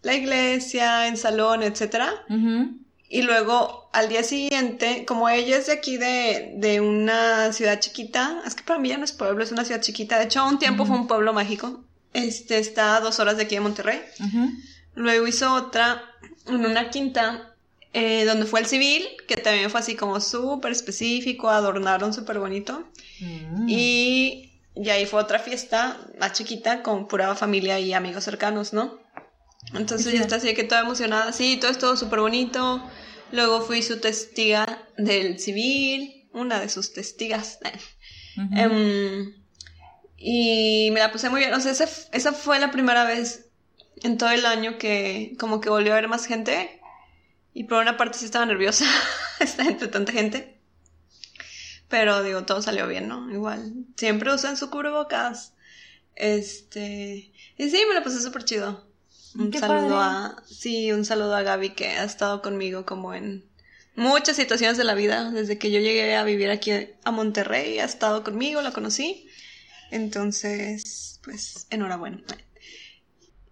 la iglesia, en salón, etcétera. Ujú. Y luego al día siguiente, como ella es de aquí de, de una ciudad chiquita, es que para mí ya no es pueblo, es una ciudad chiquita. De hecho, un tiempo fue un pueblo mágico. Este está a dos horas de aquí de Monterrey. Luego hizo otra en una quinta, eh, donde fue el civil, que también fue así como súper específico, adornaron súper bonito. Mm. Y, y ahí fue otra fiesta más chiquita con pura familia y amigos cercanos, ¿no? Entonces ya chido. está así que toda emocionada, sí, todo estuvo súper bonito. Luego fui su testiga del civil, una de sus testigas. Em, y me la puse muy bien. O sea, esa fue la primera vez en todo el año que como que volvió a ver más gente. Y por una parte sí estaba nerviosa estar entre tanta gente. Pero digo, todo salió bien, ¿no? Igual. Siempre usan su cubrebocas. Este. Y sí, me la pasé súper chido. Un saludo a. Sí, un saludo a Gaby que ha estado conmigo como en muchas situaciones de la vida. Desde que yo llegué a vivir aquí a Monterrey, ha estado conmigo, la conocí. Entonces, pues, enhorabuena.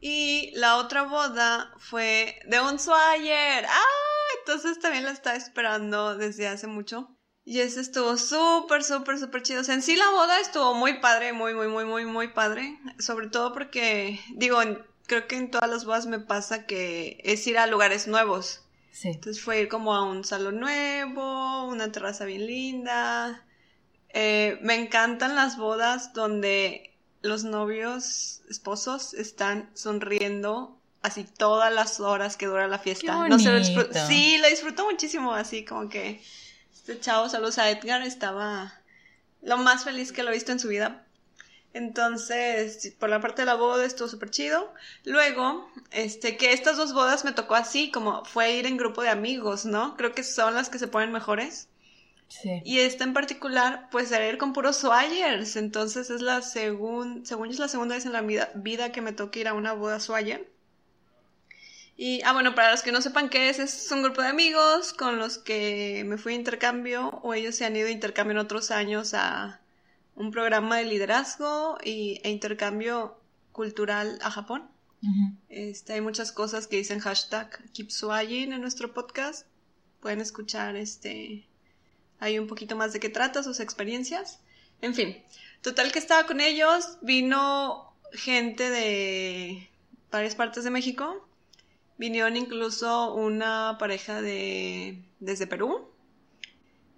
Y la otra boda fue de un Swagger. ¡Ah! Entonces también la estaba esperando desde hace mucho. Y ese estuvo súper, súper, súper chido. O sea, en sí la boda estuvo muy padre, muy, muy, muy, muy, muy padre. Sobre todo porque, digo, creo que en todas las bodas me pasa que es ir a lugares nuevos. Sí. Entonces fue ir como a un salón nuevo, una terraza bien linda. Eh, me encantan las bodas donde los novios, esposos, están sonriendo así todas las horas que dura la fiesta. no sé, sí, lo disfruto muchísimo, así como que este chavo, saludos a Edgar, estaba lo más feliz que lo he visto en su vida. Entonces, por la parte de la boda estuvo súper chido. Luego, este, que estas dos bodas me tocó así, como fue ir en grupo de amigos, ¿no? Creo que son las que se ponen mejores. Y esta en particular, pues era ir con puros Swayers. Entonces es la segunda, según es la segunda vez en la vida, vida que me toca ir a una boda Swayer. Y, ah, bueno, para los que no sepan qué es, es un grupo de amigos con los que me fui a intercambio o ellos se han ido a intercambio en otros años a un programa de liderazgo y, e intercambio cultural a Japón. este, hay muchas cosas que dicen hashtag Keep en nuestro podcast. Pueden escuchar este hay un poquito más de qué trata, sus experiencias. En fin, total que estaba con ellos, vino gente de varias partes de México, vinieron incluso una pareja de desde Perú.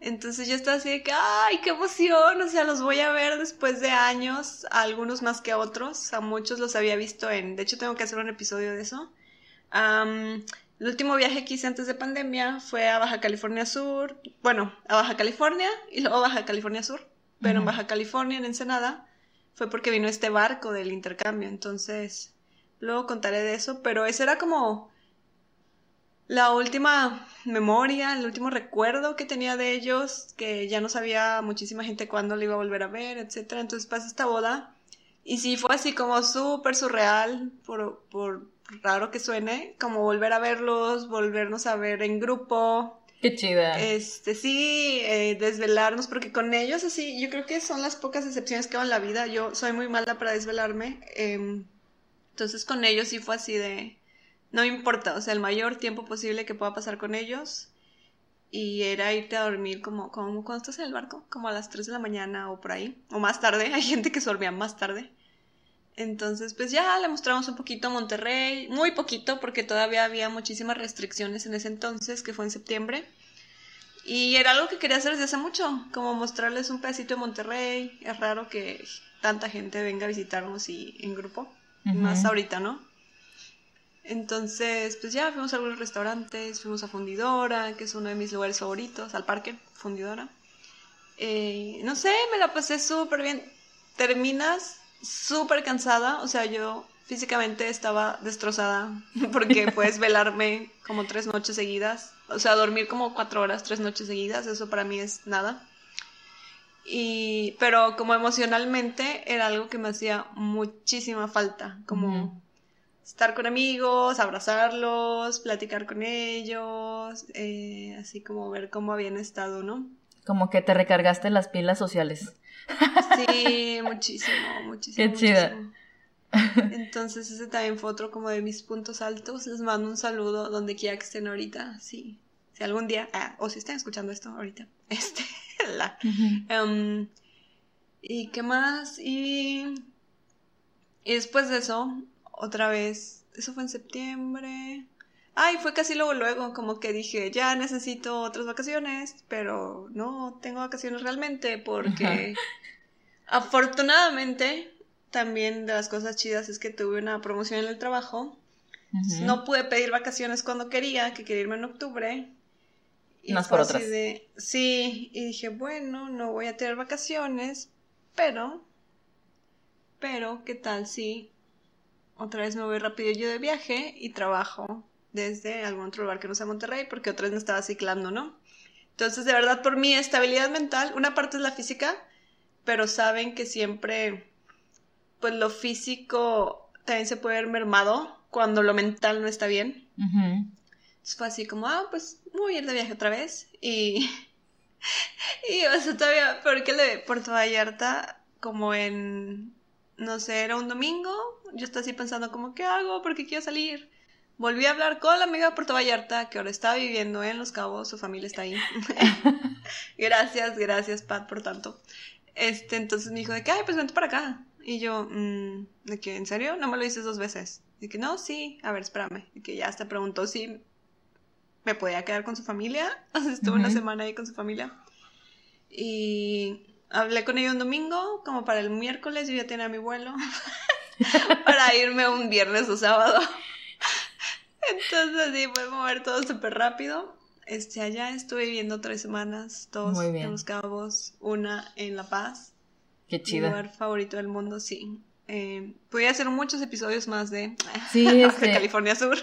Entonces yo estaba así de que, ¡ay, qué emoción! O sea, los voy a ver después de años, a algunos más que a otros, a muchos los había visto en, de hecho tengo que hacer un episodio de eso. El último viaje que hice antes de pandemia fue a Baja California Sur, bueno, a Baja California y luego a Baja California Sur, pero en Baja California, en Ensenada, fue porque vino este barco del intercambio, entonces luego contaré de eso, pero esa era como la última memoria, el último recuerdo que tenía de ellos, que ya no sabía muchísima gente cuándo le iba a volver a ver, etcétera, entonces pasa esta boda y sí fue así como súper surreal por, por raro que suene, como volver a verlos, volvernos a ver en grupo. Qué chida. Este, sí, eh, desvelarnos, porque con ellos así, yo creo que son las pocas excepciones que hago en la vida. Yo soy muy mala para desvelarme. Em, entonces con ellos sí fue así de, no importa, o sea, el mayor tiempo posible que pueda pasar con ellos. Y era irte a dormir como, como cuando estás en el barco, como a las 3 de la mañana o por ahí, o más tarde. Hay gente que se dormía más tarde. Entonces, pues ya le mostramos un poquito a Monterrey, muy poquito porque todavía había muchísimas restricciones en ese entonces, que fue en septiembre. Y era algo que quería hacer desde hace mucho, como mostrarles un pedacito de Monterrey. Es raro que tanta gente venga a visitarnos y en grupo, más ahorita, ¿no? Entonces, pues ya fuimos a algunos restaurantes, fuimos a Fundidora, que es uno de mis lugares favoritos, al parque, Fundidora. Eh, no sé, me la pasé súper bien. Terminas súper cansada, o sea, yo físicamente estaba destrozada porque puedes velarme como tres noches seguidas, o sea, dormir como cuatro horas, tres noches seguidas, eso para mí es nada. Y, pero como emocionalmente era algo que me hacía muchísima falta, como estar con amigos, abrazarlos, platicar con ellos, eh, así como ver cómo habían estado, ¿no? Como que te recargaste las pilas sociales. Sí, muchísimo, muchísimo. Qué chida. Entonces ese también fue otro como de mis puntos altos. Les mando un saludo donde quiera que estén ahorita. Sí. Si algún día, ah, o si están escuchando esto ahorita. Este, la. Em, ¿Y qué más? Y, y después de eso, otra vez, eso fue en septiembre. Ay, fue casi luego, luego, como que dije, ya necesito otras vacaciones, pero no tengo vacaciones realmente porque afortunadamente también de las cosas chidas es que tuve una promoción en el trabajo. No pude pedir vacaciones cuando quería, que quería irme en octubre. Y Más por otras. sí, y dije, bueno, no voy a tener vacaciones, pero, pero, ¿qué tal si otra vez me voy rápido yo de viaje y trabajo desde algún otro lugar que no sea Monterrey porque otra vez me estaba ciclando, ¿no? Entonces, de verdad, por mi estabilidad mental, una parte es la física, pero saben que siempre, pues lo físico también se puede ver mermado cuando lo mental no está bien. Entonces fue así como, ah, pues voy a ir de viaje otra vez. Y, y o sea, todavía, porque de Puerto Vallarta, como en, no sé, era un domingo, yo estaba así pensando como, ¿qué hago? Porque quiero salir. Volví a hablar con la amiga de Puerto Vallarta, que ahora está viviendo en Los Cabos, su familia está ahí. gracias, gracias, Pat, por tanto. Este, entonces me dijo de que, ay, pues vente para acá. Y yo, mm, ¿de que en serio? No me lo dices dos veces. Y que no, sí, a ver, espérame. Y que ya hasta preguntó si me podía quedar con su familia. Estuve una semana ahí con su familia. Y hablé con ella un domingo, como para el miércoles, yo ya tenía mi vuelo para irme un viernes o sábado. Entonces sí, fue mover todo súper rápido. Este, allá estuve viviendo tres semanas, dos en Los Cabos, una en La Paz. Qué chido. Mi lugar favorito del mundo, sí. Eh, podría hacer muchos episodios más de, sí, este... California Sur.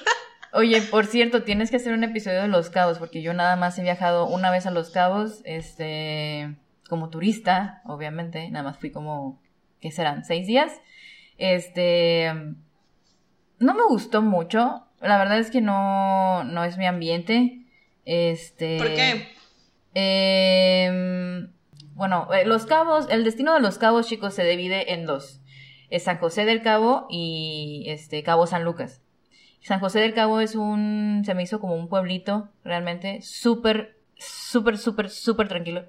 Oye, por cierto, tienes que hacer un episodio de Los Cabos, porque yo nada más he viajado una vez a Los Cabos, este, como turista, obviamente, nada más fui como, ¿qué serán? ¿Seis días? Este, no me gustó mucho, la verdad es que no, no es mi ambiente. Este. ¿Por qué? Em, bueno, eh, Los Cabos, el destino de Los Cabos, chicos, se divide en dos. Es San José del Cabo y este Cabo San Lucas. San José del Cabo es un, se me hizo como un pueblito, realmente, súper, súper, súper, súper tranquilo.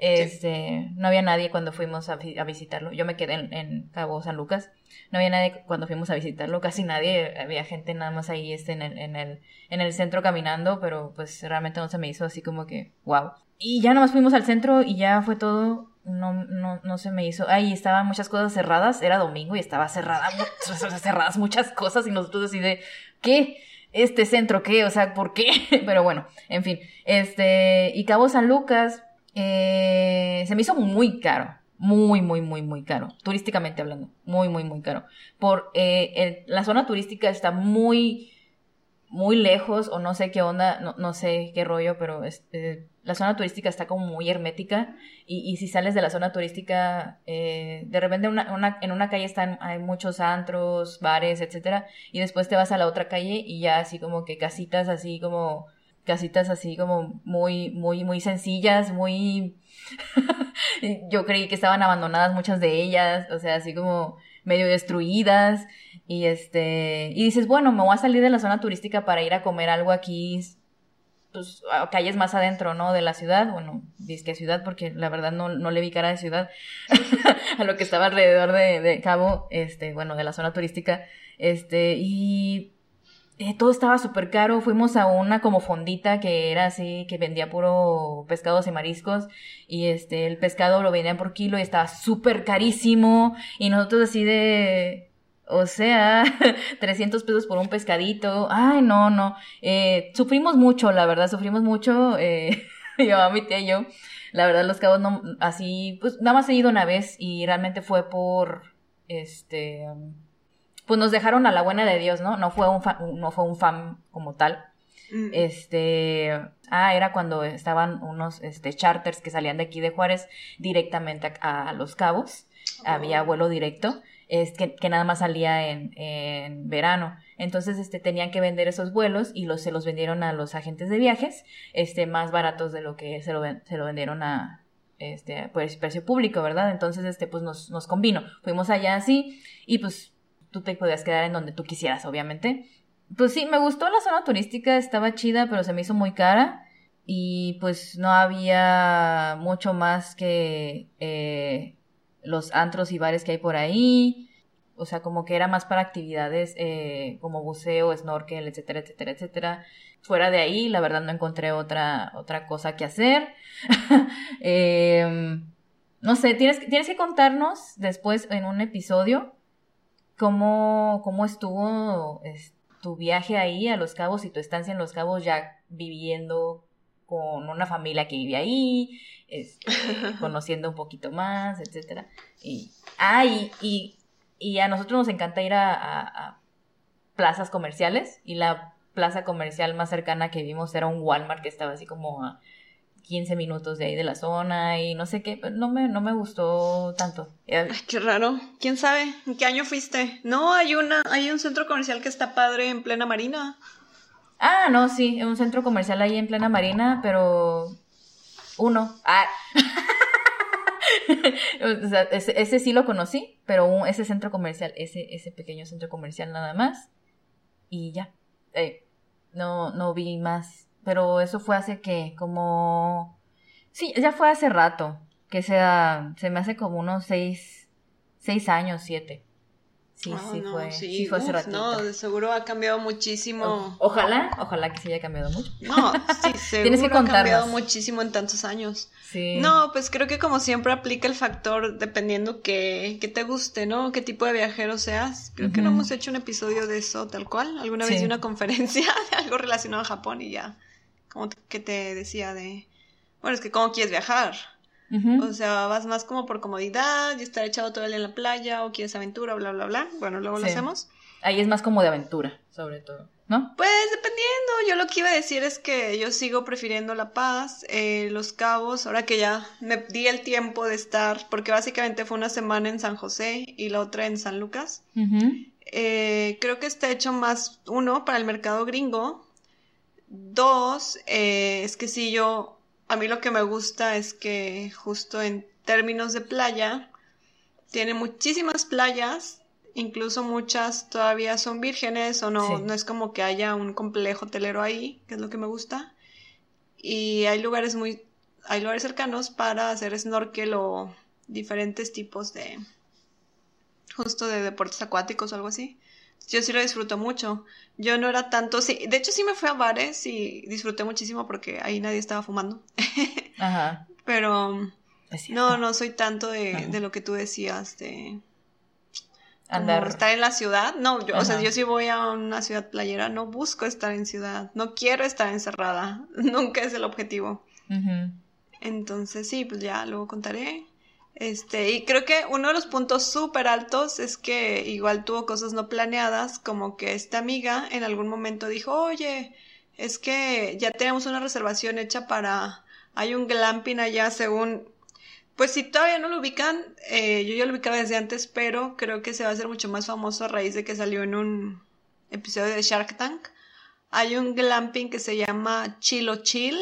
Este, no había nadie cuando fuimos a, visitarlo. Yo me quedé en, Cabo San Lucas. No había nadie cuando fuimos a visitarlo, casi nadie. Había gente nada más ahí este, en, el, en, el, en el centro caminando, pero pues realmente no se me hizo así como que, wow. Y ya nomás fuimos al centro y ya fue todo. No, no, no se me hizo. Ahí estaban muchas cosas cerradas. Era domingo y estaba cerrada, cerradas muchas cosas y nosotros así de, ¿qué? ¿Este centro qué? O sea, ¿por qué? Pero bueno, en fin. Este, y Cabo San Lucas, eh, se me hizo muy caro. Muy, muy, muy, muy caro. Turísticamente hablando. Muy, muy, muy caro. Por, eh, la zona turística está muy, muy lejos, o no sé qué onda, no, no sé qué rollo, pero este, la zona turística está como muy hermética. Y, si sales de la zona turística, eh, de repente en una calle están, hay muchos antros, bares, etcétera, y después te vas a la otra calle y ya así como que casitas así como casitas así como muy, muy, muy sencillas, muy... Yo creí que estaban abandonadas muchas de ellas, o sea, así como medio destruidas. Y este, y dices, bueno, me voy a salir de la zona turística para ir a comer algo aquí, pues, calles más adentro, ¿no? De la ciudad. Bueno, que ciudad, porque la verdad no, no le vi cara de ciudad a lo que estaba alrededor de, de Cabo, este, bueno, de la zona turística. Este, y eh, todo estaba súper caro. Fuimos a una como fondita que era así, que vendía puro pescados y mariscos. Y este, el pescado lo vendían por kilo y estaba súper carísimo. Y nosotros así de, o sea, 300 pesos por un pescadito. Ay, no, no. Eh, sufrimos mucho, la verdad, sufrimos mucho. Eh, yo, mi tía y yo. La verdad, los cabos no, así, pues nada más he ido una vez y realmente fue por, este, pues nos dejaron a la buena de Dios, ¿no? No fue un fan, no fue un fan como tal. Mm. Este, ah, era cuando estaban unos este, charters que salían de aquí de Juárez directamente a, Los Cabos. Había vuelo directo, es que, que nada más salía en, en, verano. Entonces, este, tenían que vender esos vuelos y los, se los vendieron a los agentes de viajes, este, más baratos de lo que se lo, se lo vendieron a, este, pues, precio público, ¿verdad? Entonces, este, pues nos, nos convino. Fuimos allá así y pues tú te podías quedar en donde tú quisieras, obviamente. Pues sí, me gustó la zona turística, estaba chida, pero se me hizo muy cara. Y pues no había mucho más que eh, los antros y bares que hay por ahí. O sea, como que era más para actividades eh, como buceo, snorkel, etcétera, etcétera, etcétera. Fuera de ahí, la verdad no encontré otra, otra cosa que hacer. Em, no sé, tienes, tienes que contarnos después en un episodio cómo, cómo estuvo tu viaje ahí a Los Cabos y tu estancia en Los Cabos ya viviendo con una familia que vive ahí, conociendo un poquito más, etcétera. Y, ah, y, a nosotros nos encanta ir a, plazas comerciales y la plaza comercial más cercana que vimos era un Walmart que estaba así como a 15 minutos de ahí de la zona y no sé qué, no me, no me gustó tanto. Ay, qué raro. ¿Quién sabe? ¿En qué año fuiste? No, hay una, hay un centro comercial que está padre en plena marina. Ah, no, sí, un centro comercial ahí en plena marina, pero uno. Ah. o sea, ese, sí lo conocí, pero ese centro comercial, ese, ese pequeño centro comercial nada más. Y ya. Eh, no, no vi más. Pero eso fue hace que, como. Sí, ya fue hace rato. Que sea. Se me hace como unos seis. Seis años, siete. Sí, ah, sí, fue, sí. fue hace ratito. No, de seguro ha cambiado muchísimo. ojalá, ojalá que se haya cambiado mucho. No, sí, seguro Tienes que ha cambiado muchísimo en tantos años. Sí. No, pues creo que como siempre aplica el factor dependiendo que, que te guste, ¿no? Qué tipo de viajero seas. Creo que no hemos hecho un episodio de eso tal cual. Alguna vez di una conferencia de algo relacionado a Japón y ya. Como que te decía de. Bueno, es que cómo quieres viajar. O sea, vas más como por comodidad y estar echado todo el día en la playa o quieres aventura, bla, bla, bla. Bueno, luego lo hacemos. Ahí es más como de aventura, sobre todo, ¿no? Pues dependiendo. Yo lo que iba a decir es que yo sigo prefiriendo La Paz, eh, Los Cabos, ahora que ya me di el tiempo de estar, porque básicamente fue una semana en San José y la otra en San Lucas. Eh, creo que está hecho más, uno, para el mercado gringo. Dos, eh, es que si yo a mí lo que me gusta es que justo en términos de playa, tiene muchísimas playas, incluso muchas todavía son vírgenes o no, no es como que haya un complejo hotelero ahí, que es lo que me gusta. Y hay lugares muy, hay lugares cercanos para hacer snorkel o diferentes tipos de, justo de deportes acuáticos o algo así. Yo sí lo disfruto mucho. Yo no era tanto, sí, de hecho sí me fui a bares y disfruté muchísimo porque ahí nadie estaba fumando. Ajá. Pero no, no soy tanto de, de, lo que tú decías de andar estar en la ciudad. No, yo, o sea, yo si voy a una ciudad playera no busco estar en ciudad, no quiero estar encerrada, nunca es el objetivo. Entonces sí, pues ya luego contaré. Este, y creo que uno de los puntos súper altos es que igual tuvo cosas no planeadas, como que esta amiga en algún momento dijo, oye, es que ya tenemos una reservación hecha para, hay un glamping allá según, pues si todavía no lo ubican, eh, yo ya lo ubicaba desde antes, pero creo que se va a hacer mucho más famoso a raíz de que salió en un episodio de Shark Tank. Hay un glamping que se llama Chilo Chill,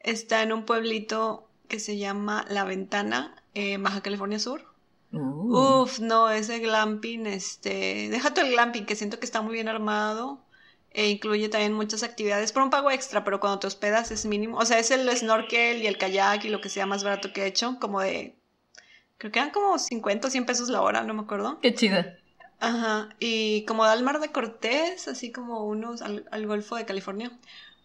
está en un pueblito que se llama La Ventana, eh, Baja California Sur. Uh. Uf, no, ese glamping, este, déjate el glamping, que siento que está muy bien armado. E incluye también muchas actividades por un pago extra, pero cuando te hospedas es mínimo. O sea, es el snorkel y el kayak y lo que sea más barato que he hecho, como de. Creo que eran como 50 o 100 pesos la hora, no me acuerdo. Qué chida. Ajá, y como da al mar de Cortés, así como unos, al, al Golfo de California,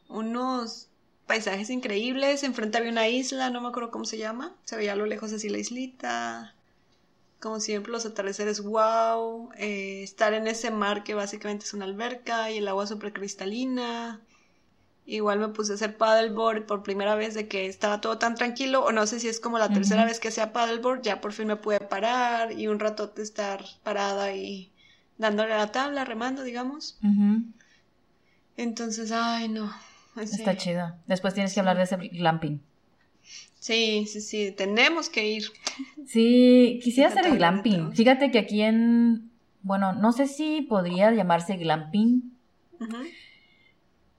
unos paisajes increíbles. Enfrente había una isla, no me acuerdo cómo se llama. Se veía a lo lejos así la islita. Como siempre, los atardeceres, wow. Eh, estar en ese mar que básicamente es una alberca y el agua súper cristalina. Igual me puse a hacer paddleboard por primera vez de que estaba todo tan tranquilo, o no sé si es como la tercera vez que hacía paddleboard, ya por fin me pude parar y un rato de estar parada y dándole a la tabla, remando, digamos. Entonces, ay, no, Está chido. Después tienes que hablar de ese glamping. Sí, sí, sí, tenemos que ir. Sí, quisiera hacer el glamping. Fíjate que aquí en, bueno, no sé si podría llamarse glamping.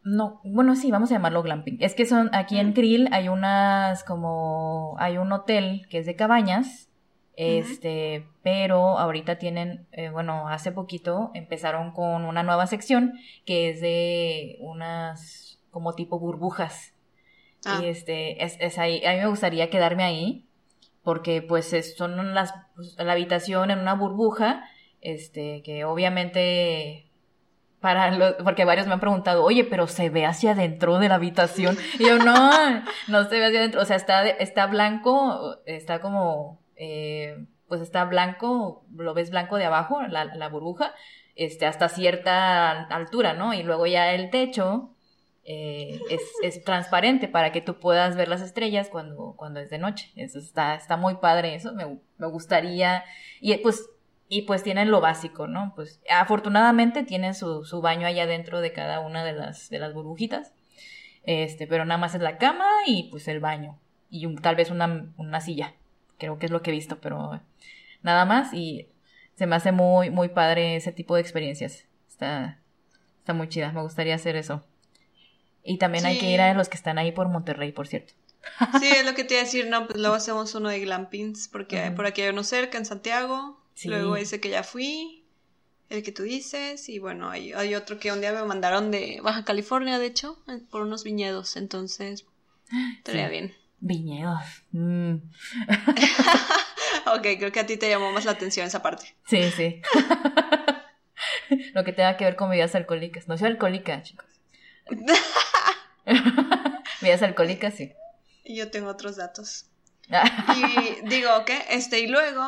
No, bueno, sí, vamos a llamarlo glamping. Es que son, aquí en Krill hay unas como, hay un hotel que es de cabañas, este, pero ahorita tienen, eh, bueno, hace poquito empezaron con una nueva sección que es de unas como tipo burbujas. Ah. Y este, es, ahí, a mí me gustaría quedarme ahí, porque pues son las, pues, la habitación en una burbuja, este, que obviamente para los, porque varios me han preguntado, oye, pero se ve hacia adentro de la habitación. Y yo, no, no se ve hacia adentro. O sea, está, está blanco, está como, eh, pues está blanco, lo ves blanco de abajo, la, la burbuja, este, hasta cierta altura, ¿no? Y luego ya el techo, eh, es, es, transparente para que tú puedas ver las estrellas cuando, cuando es de noche. Eso está, está muy padre, eso me, me gustaría. Y pues, y pues tienen lo básico, ¿no? Pues afortunadamente tienen su, su baño allá dentro de cada una de las, de las burbujitas. Este, pero nada más es la cama y pues el baño. Y tal vez una, una silla. Creo que es lo que he visto, pero nada más. Y se me hace muy, muy padre ese tipo de experiencias. Está, está muy chida. Me gustaría hacer eso. Y también hay que ir a los que están ahí por Monterrey, por cierto. Sí, es lo que te iba a decir, no, pues luego hacemos uno de glampings, porque por aquí hay uno cerca, en Santiago, luego ese que ya fui, el que tú dices, y bueno, hay, hay otro que un día me mandaron de Baja California, de hecho, eh, por unos viñedos, entonces, estaría bien. Viñedos. Mm. ok, creo que a ti te llamó más la atención esa parte. Sí, sí. Lo que tenga que ver con bebidas alcohólicas. No soy alcohólica, chicos. Bebidas alcohólicas, sí. Y yo tengo otros datos. y digo, ok, este, y luego,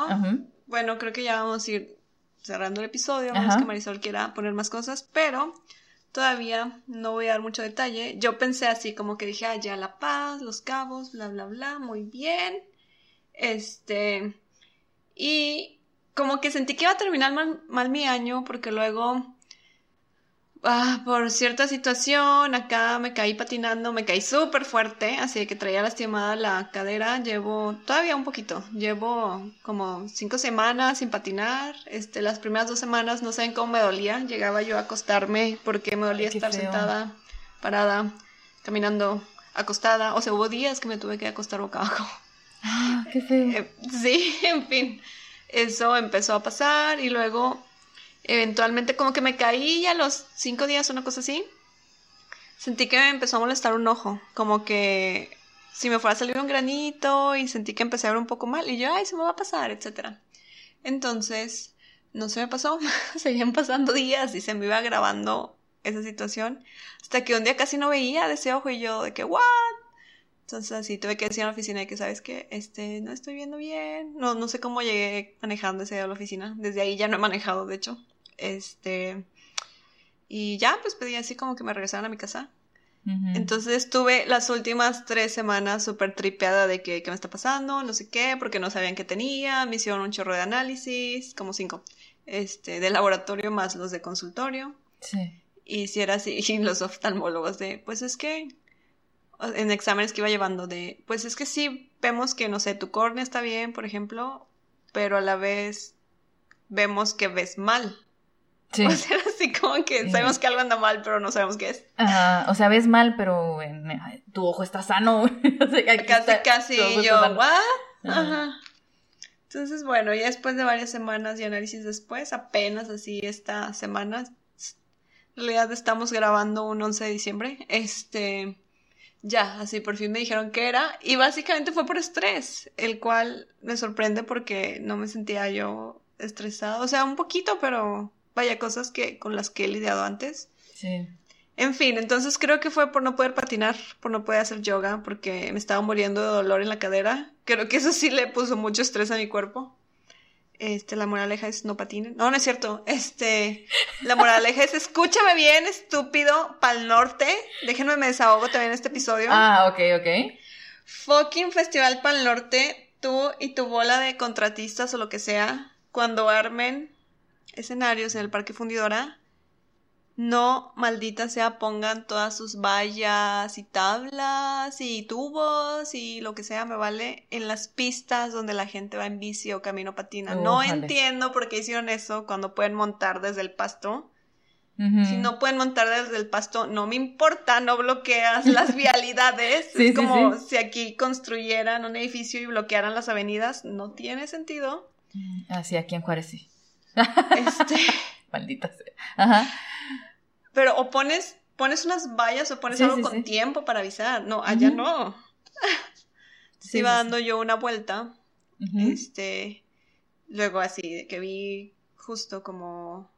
bueno, creo que ya vamos a ir cerrando el episodio, vamos que Marisol quiera poner más cosas, pero todavía no voy a dar mucho detalle. Yo pensé así como que dije, ah, ya La Paz, Los Cabos, bla, bla, bla, muy bien. Este, y como que sentí que iba a terminar mal mi año porque luego ah, por cierta situación, acá me caí patinando, me caí súper fuerte, así que traía lastimada la cadera, llevo todavía un poquito, llevo como cinco semanas sin patinar, este, las primeras dos semanas no saben cómo me dolía, llegaba yo a acostarme porque me dolía estar sentada, parada, caminando, acostada, o sea, hubo días que me tuve que acostar boca abajo. Ah, qué feo. Eh, sí, en fin, eso empezó a pasar y luego Eventualmente como que me caí a los cinco días, una cosa así. Sentí que me empezó a molestar un ojo, como que si me fuera a salir un granito y sentí que empecé a ver un poco mal y yo, ay, se me va a pasar, etc. Entonces, no se me pasó, seguían pasando días y se me iba grabando esa situación hasta que un día casi no veía de ese ojo y yo de que, ¿what? Entonces así tuve que decir a la oficina de que, ¿sabes que Este, no estoy viendo bien. No, no sé cómo llegué manejando ese día a la oficina. Desde ahí ya no he manejado, de hecho. Este, y ya, pues pedí así como que me regresaran a mi casa. Entonces estuve las últimas tres semanas súper tripeada de que qué me está pasando, no sé qué, porque no sabían qué tenía, me hicieron un chorro de análisis, como cinco, este, de laboratorio más los de consultorio. Sí. Y si era así, y los oftalmólogos de, pues es que, en exámenes que iba llevando de, pues es que sí, vemos que, no sé, tu córnea está bien, por ejemplo, pero a la vez vemos que ves mal. Sí. O sea, así como que sabemos que algo anda mal, pero no sabemos qué es. Ajá, o sea, ves mal, pero tu ojo está sano. casi, casi, yo, ¿what? Ajá. Entonces, bueno, ya después de varias semanas y análisis después, apenas así esta semana, en realidad estamos grabando un 11 de diciembre, este, ya, así por fin me dijeron que era, y básicamente fue por estrés, el cual me sorprende porque no me sentía yo estresada, o sea, un poquito, pero vaya, cosas que, con las que he lidiado antes. Sí. En fin, entonces creo que fue por no poder patinar, por no poder hacer yoga, porque me estaba muriendo de dolor en la cadera. Creo que eso sí le puso mucho estrés a mi cuerpo. Este, la moraleja es no patinen. No, no es cierto. Este, la moraleja es escúchame bien, estúpido, pal norte. Déjenme me desahogo también en este episodio. Ah, ok, ok. Fucking Festival Pal Norte, tú y tu bola de contratistas o lo que sea, cuando armen escenarios en el Parque Fundidora, no, maldita sea, pongan todas sus vallas y tablas y tubos y lo que sea, me vale, en las pistas donde la gente va en bici o camino patina. no entiendo por qué hicieron eso cuando pueden montar desde el pasto. Si no pueden montar desde el pasto, no me importa, no bloqueas las vialidades. es como si aquí construyeran un edificio y bloquearan las avenidas. No tiene sentido. Así aquí en Juárez sí. Este. Maldita sea. Ajá. Pero o pones, pones unas vallas o pones algo con tiempo para avisar. No, allá no. sí, iba dando yo una vuelta. Este. Luego así, que vi justo como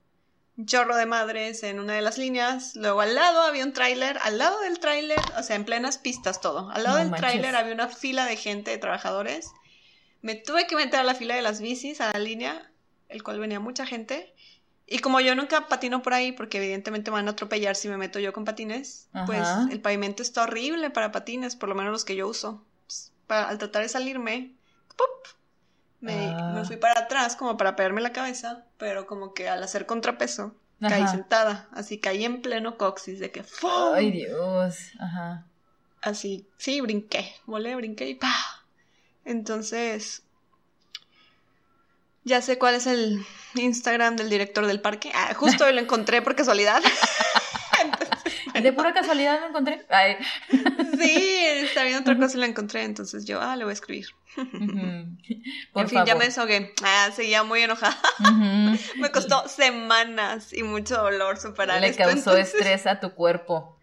un chorro de madres en una de las líneas. Luego al lado había un tráiler, al lado del tráiler, o sea, en plenas pistas todo. Al lado del tráiler había una fila de gente, de trabajadores. Me tuve que meter a la fila de las bicis, a la línea, el cual venía mucha gente. Y como yo nunca patino por ahí, porque evidentemente me van a atropellar si me meto yo con patines, pues el pavimento está horrible para patines, por lo menos los que yo uso. Pues, para- al tratar de salirme, ¡pop! Me, Ah. me fui para atrás como para pegarme la cabeza, pero como que al hacer contrapeso, caí sentada. Así caí en pleno coxis de que ¡fum! Ay, Dios. Ajá. Así, sí, brinqué, volé, brinqué y ¡pa! Entonces, ya sé cuál es el Instagram del director del parque. Ah, justo hoy lo encontré por casualidad. Entonces, De pura casualidad lo encontré. Ay. sí, está viendo otra cosa y lo encontré. Entonces yo, ah, le voy a escribir. Por en fin, ya me desahogué. Ah, seguía muy enojada. Me costó semanas y mucho dolor superar Le esto. causó entonces- estrés a tu cuerpo.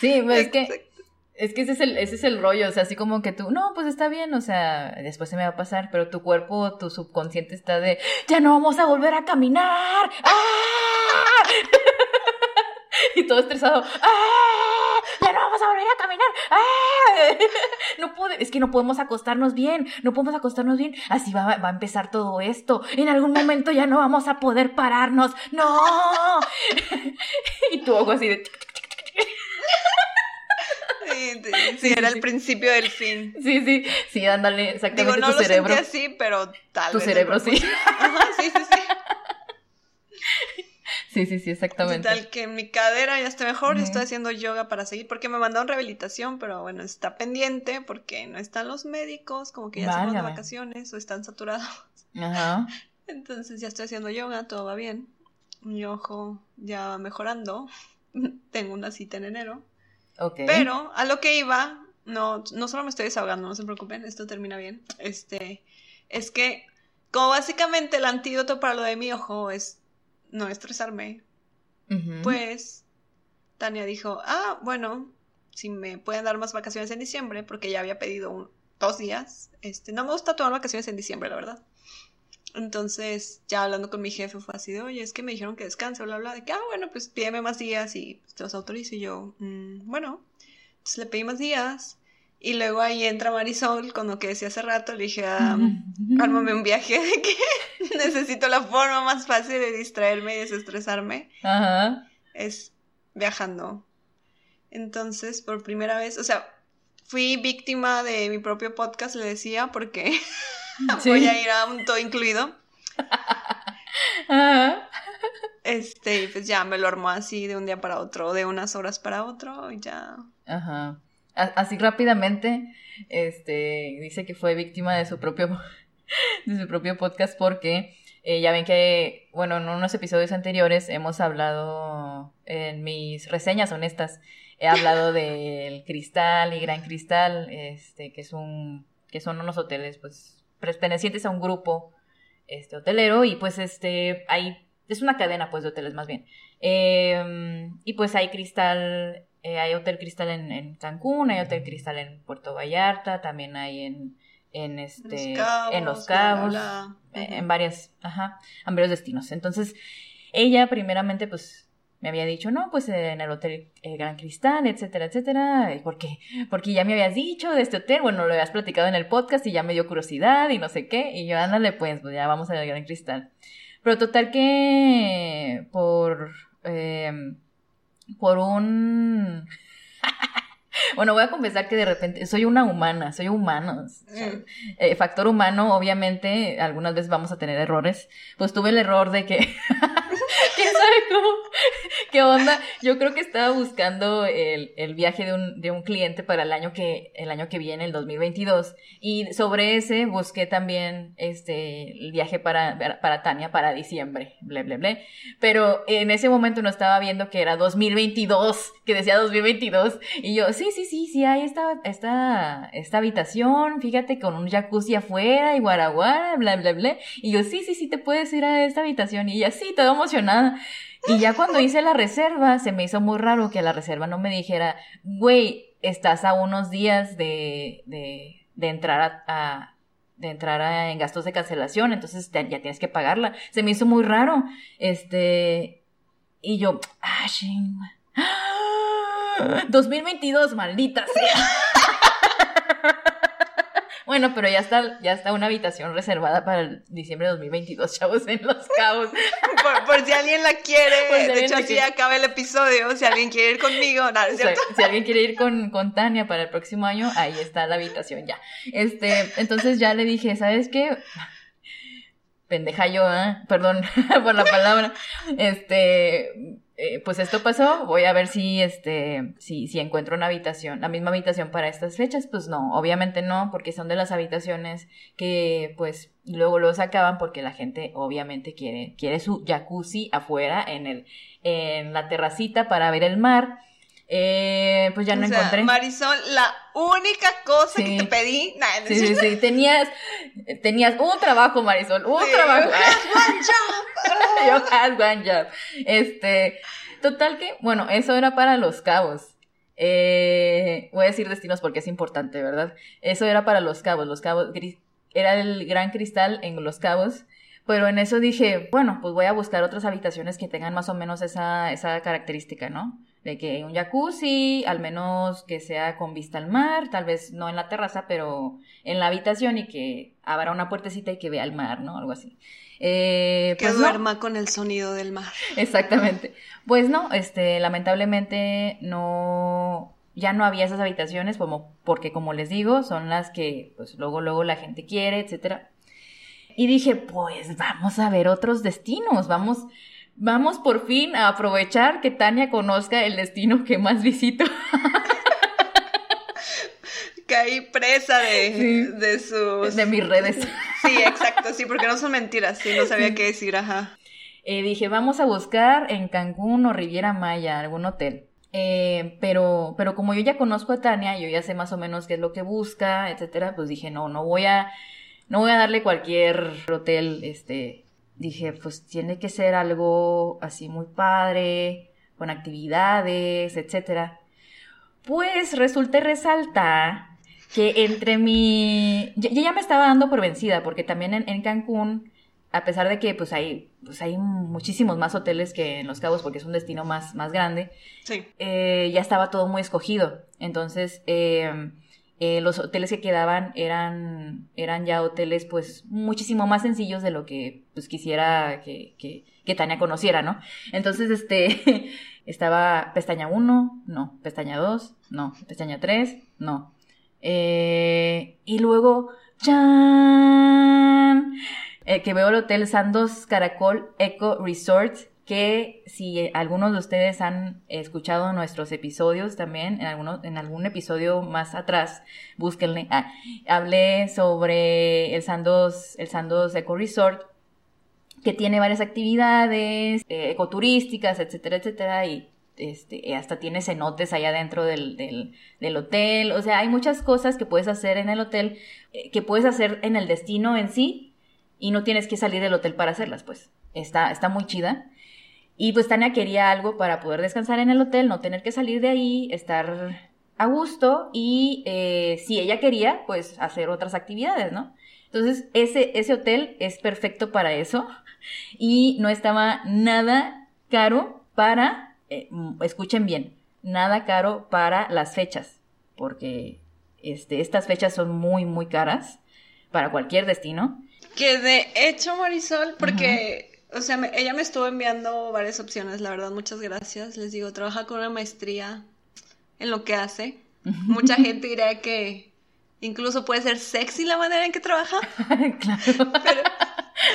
Sí, pues es que. Es que ese es, el, ese es el rollo, o sea, así como que tú, no, pues está bien, o sea, después se me va a pasar, pero tu cuerpo, tu subconsciente está de, ya no vamos a volver a caminar. ¡Ah! y todo estresado, ¡Ah! ya no vamos a volver a caminar. ¡Ah! no puede, es que no podemos acostarnos bien, no podemos acostarnos bien, así va, va a empezar todo esto. En algún momento ya no vamos a poder pararnos, no. y tu ojo así de... Sí, sí, sí, era el principio del fin. Sí, sí, sí, ándale, exactamente Digo, no tu lo cerebro. sentí así, pero tal Tu vez. cerebro, sí. Ajá, sí, sí, sí. Sí, sí, sí, exactamente. Total, que mi cadera ya está mejor, Ujú. estoy haciendo yoga para seguir, porque me mandaron rehabilitación, pero bueno, está pendiente porque no están los médicos, como que ya se fueron de vacaciones o están saturados. Ajá. Entonces ya estoy haciendo yoga, todo va bien. Mi ojo ya va mejorando. Tengo una cita en enero. Pero a lo que iba, no, no solo me estoy desahogando, no se preocupen, esto termina bien. Este, es que, como básicamente el antídoto para lo de mi ojo es no estresarme, pues Tania dijo, ah, bueno, si me pueden dar más vacaciones en diciembre, porque ya había pedido un- dos días. Este, no me gusta tomar vacaciones en diciembre, la verdad. Entonces, ya hablando con mi jefe fue así de, oye, es que me dijeron que descanse, bla, bla, de que, ah, bueno, pues pídeme más días y pues, te los autorizo. Y yo, "Mm, bueno, entonces le pedí más días. Y luego ahí entra Marisol, con lo que decía hace rato, le dije, ah, ármame un viaje de que necesito la forma más fácil de distraerme y desestresarme Ajá. es viajando. Entonces, por primera vez, o sea, fui víctima de mi propio podcast, le decía, porque Sí. voy a ir a un todo incluido. Ajá. Este, y pues ya me lo armó así de un día para otro, de unas horas para otro, y ya. Ajá. Así rápidamente, este, dice que fue víctima de su propio, de su propio podcast porque eh, ya ven que, bueno, en unos episodios anteriores hemos hablado, en mis reseñas honestas, he hablado del Cristal y Gran Cristal, este, que es un, que son unos hoteles, pues, pertenecientes a un grupo, este, hotelero, y pues, este, hay, es una cadena, pues, de hoteles más bien. Eh, y pues hay Cristal, eh, hay Hotel Cristal en, en Cancún, hay Hotel Cristal en Puerto Vallarta, también hay en, en este, en Los Cabos, bla, bla, eh, bla. en varias, ajá, en varios destinos. Entonces, ella primeramente, pues, me había dicho, no, pues en el Hotel eh, Gran Cristal, etcétera, etcétera. ¿Y ¿Por qué? Porque ya me habías dicho de este hotel, bueno, lo habías platicado en el podcast y ya me dio curiosidad y no sé qué. Y yo, ándale, pues, pues ya vamos al Gran Cristal. Pero total que por, eh, por un... Bueno, voy a confesar que de repente soy una humana, soy humano. Mm. Eh, factor humano, obviamente, algunas veces vamos a tener errores. Pues tuve el error de que. ¿Quién sabe cómo? ¿Qué onda? Yo creo que estaba buscando el, el viaje de un, de un cliente para el año que, el año que viene, el 2022. Y sobre ese busqué también este el viaje para, para Tania para diciembre. Ble, ble, ble. Pero en ese momento no estaba viendo que era 2022, que decía 2022. Y yo, sí, sí, sí, sí, hay esta, esta, esta habitación, fíjate, con un jacuzzi afuera y guaraguara, bla, bla, bla. Y yo, sí, sí, sí, te puedes ir a esta habitación. Y ella, sí, toda emocionada. Y ya cuando hice la reserva, se me hizo muy raro que la reserva no me dijera, güey, estás a unos días de, de, de entrar a, de entrar a- en gastos de cancelación, entonces ya tienes que pagarla. Se me hizo muy raro. Este, y yo, ah, ching. 2022, maldita sea. Bueno, pero ya está, ya está una habitación reservada para el diciembre de 2022, chavos, en Los Cabos. Por, si alguien la quiere, de hecho así acaba el episodio, si alguien quiere ir conmigo, nada, ¿cierto? si alguien quiere ir con, con Tania para el próximo año, ahí está la habitación ya. Este, entonces ya le dije, ¿sabes qué? pendeja yo, ¿eh? perdón por la palabra, este, eh, pues esto pasó, voy a ver si, este, si, si encuentro una habitación, la misma habitación para estas fechas, pues no, obviamente no, porque son de las habitaciones que, pues, luego los acaban porque la gente obviamente quiere, quiere su jacuzzi afuera en el, en la terracita para ver el mar, eh, pues ya no encontré. Marisol, la única cosa que te pedí. sí, sí, sí, tenías, tenías un trabajo, Marisol, un trabajo. one job. Yo had one job. Este, total que, bueno, eso era para los cabos. Eh, voy a decir destinos porque es importante, ¿verdad? Eso era para los cabos. Los cabos, era el gran cristal en los cabos. Pero en eso dije, bueno, pues voy a buscar otras habitaciones que tengan más o menos esa, esa característica, ¿no? de que un jacuzzi, al menos que sea con vista al mar, tal vez no en la terraza, pero en la habitación y que abra una puertecita y que vea el mar, ¿no? Algo así. Eh, que pues duerma con el sonido del mar. Exactamente. Pues no, este, lamentablemente no, ya no había esas habitaciones como, porque como les digo, son las que, pues luego, luego la gente quiere, etcétera. Y dije, pues vamos a ver otros destinos, vamos, Vamos por fin a aprovechar que Tania conozca el destino que más visito. Caí presa de, de sus... De mis redes. Sí, exacto, sí, porque no son mentiras, sí, no sabía qué decir, ajá. Eh, dije, vamos a buscar en Cancún o Riviera Maya algún hotel. Eh, pero, pero como yo ya conozco a Tania, yo ya sé más o menos qué es lo que busca, etcétera, pues dije, no, no voy a, no voy a darle cualquier hotel, este, dije, pues tiene que ser algo así muy padre, con actividades, etcétera. Pues resulta y resalta que entre mi... Yo, ya me estaba dando por vencida, porque también en, Cancún, a pesar de que pues hay, pues hay muchísimos más hoteles que en Los Cabos, porque es un destino más, más grande, sí. Eh, ya estaba todo muy escogido. Entonces, eh, eh, los hoteles que quedaban eran, eran ya hoteles pues muchísimo más sencillos de lo que pues quisiera que, que, Tania conociera, ¿no? Entonces, este, estaba pestaña 1, no, pestaña 2, no, pestaña 3, no. Eh, y luego, ¡chan! Eh, que veo el Hotel Sandos Caracol Eco Resort que si algunos de ustedes han escuchado nuestros episodios también, en, alguno, en algún episodio más atrás, búsquenle, ah, hablé sobre el Sandos, el Sandos Eco Resort, que tiene varias actividades eh, ecoturísticas, etcétera, etcétera, y este, hasta tiene cenotes allá dentro del, del, hotel, o sea, hay muchas cosas que puedes hacer en el hotel, eh, que puedes hacer en el destino en sí, y no tienes que salir del hotel para hacerlas, pues. Está, está muy chida. Y pues Tania quería algo para poder descansar en el hotel, no tener que salir de ahí, estar a gusto y eh, si ella quería, pues hacer otras actividades, ¿no? Entonces, ese, ese hotel es perfecto para eso y no estaba nada caro para, eh, escuchen bien, nada caro para las fechas, porque este, estas fechas son muy, muy caras para cualquier destino. Que de hecho, Marisol, porque... O sea, ella me estuvo enviando varias opciones, la verdad, muchas gracias. Les digo, trabaja con una maestría en lo que hace. Mucha gente dirá que incluso puede ser sexy la manera en que trabaja. claro.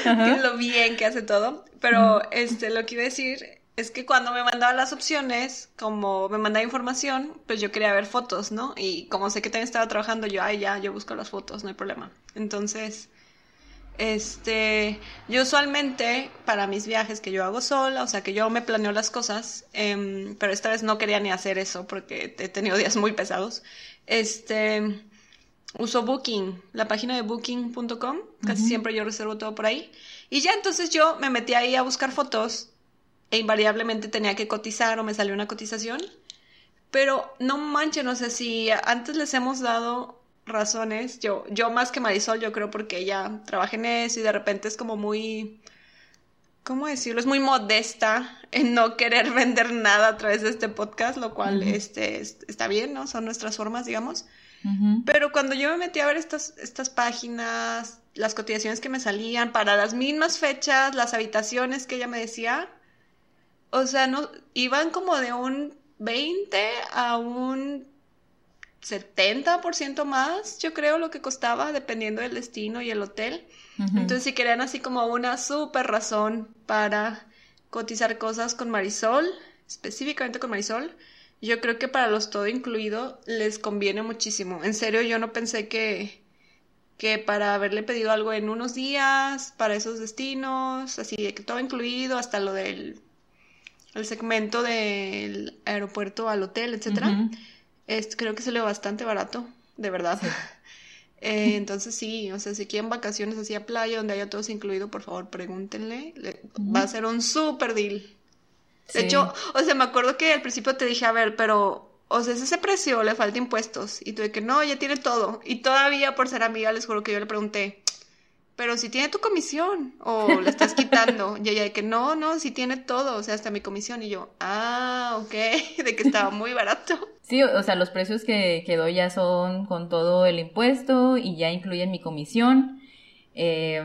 Pero, lo bien que hace todo. Pero este, lo que iba a decir es que cuando me mandaba las opciones, como me mandaba información, pues yo quería ver fotos, ¿no? Y como sé que también estaba trabajando, yo, ay, ya, yo busco las fotos, no hay problema. Entonces, este, yo usualmente para mis viajes que yo hago sola, o sea que yo me planeo las cosas, em, pero esta vez no quería ni hacer eso porque he tenido días muy pesados. Este, uso Booking, la página de booking.com, casi siempre yo reservo todo por ahí. Y ya entonces yo me metí ahí a buscar fotos e invariablemente tenía que cotizar o me salió una cotización. Pero no manchen, no sé si antes les hemos dado razones. Yo, yo más que Marisol, yo creo porque ella trabaja en eso y de repente es como muy, ¿cómo decirlo? Es muy modesta en no querer vender nada a través de este podcast, lo cual este, está bien, ¿no? Son nuestras formas, digamos. Pero cuando yo me metí a ver estas, estas páginas, las cotizaciones que me salían para las mismas fechas, las habitaciones que ella me decía, o sea, no, iban como de un 20 a un 70% más, yo creo, lo que costaba, dependiendo del destino y el hotel. Entonces, si querían así como una súper razón para cotizar cosas con Marisol, específicamente con Marisol, yo creo que para los todo incluido les conviene muchísimo. En serio, yo no pensé que, que para haberle pedido algo en unos días, para esos destinos, así de que todo incluido, hasta lo del el segmento del aeropuerto al hotel, etcétera, creo que salió bastante barato, de verdad. Eh, entonces sí, o sea, si quieren vacaciones así a playa donde haya todo incluido, por favor pregúntenle. Va a ser un súper deal. De hecho, o sea, me acuerdo que al principio te dije, a ver, pero, o sea, es ese precio, le falta impuestos. Y tuve que, no, ya tiene todo. Y todavía por ser amiga, les juro que yo le pregunté, pero si tiene tu comisión o le estás quitando. y ella de que no, no, si tiene todo, o sea, hasta mi comisión. Y yo, ah, ok, de que estaba muy barato. Sí, o sea, los precios que, que doy ya son con todo el impuesto y ya incluyen mi comisión. Eh,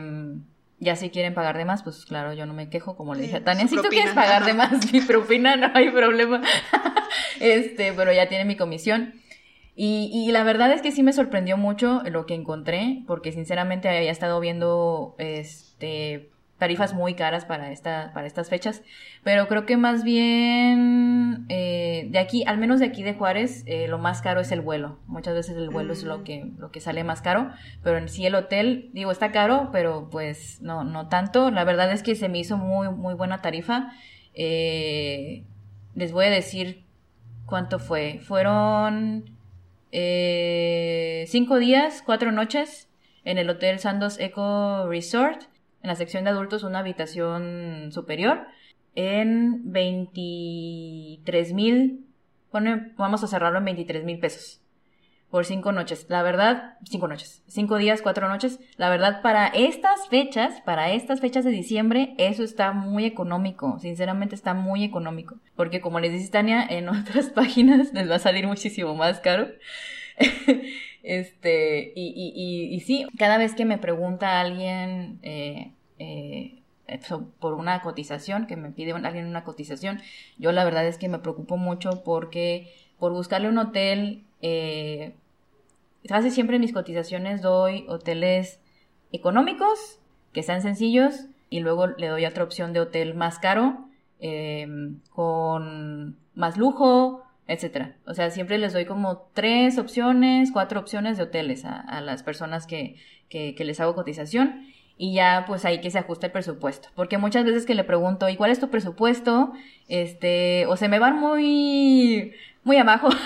ya si quieren pagar de más, pues claro, yo no me quejo, como le dije a Tania, si tú quieres pagar de más mi propina, no hay problema. este, pero ya tiene mi comisión. Y, y, la verdad es que sí me sorprendió mucho lo que encontré, porque sinceramente había estado viendo este tarifas muy caras para, esta, para estas fechas, pero creo que más bien eh, de aquí, al menos de aquí de Juárez, eh, lo más caro es el vuelo. Muchas veces el vuelo es lo mm. que, lo que sale más caro, pero en sí el hotel, digo, está caro, pero pues no, no tanto. La verdad es que se me hizo muy, muy buena tarifa. Eh, les voy a decir cuánto fue. Fueron cinco días, cuatro noches en el Hotel Sandos Eco Resort en la sección de adultos una habitación superior en 23 mil, vamos a cerrarlo en 23 mil pesos por cinco noches. La verdad, cinco noches, cinco días, cuatro noches. La verdad, para estas fechas, para estas fechas de diciembre, eso está muy económico. Sinceramente está muy económico. Porque como les dice Tania, en otras páginas les va a salir muchísimo más caro. este, y, y, y, sí, cada vez que me pregunta alguien, eh, eh, por una cotización, que me pide alguien una cotización, yo la verdad es que me preocupo mucho porque por buscarle un hotel, eh, casi siempre en mis cotizaciones doy hoteles económicos, que sean sencillos, y luego le doy otra opción de hotel más caro, eh, con más lujo, etcétera. O sea, siempre les doy como tres opciones, cuatro opciones de hoteles a, las personas que, que, que les hago cotización y ya pues ahí que se ajuste el presupuesto. Porque muchas veces que le pregunto, ¿y cuál es tu presupuesto? Este, o se me van muy, muy abajo.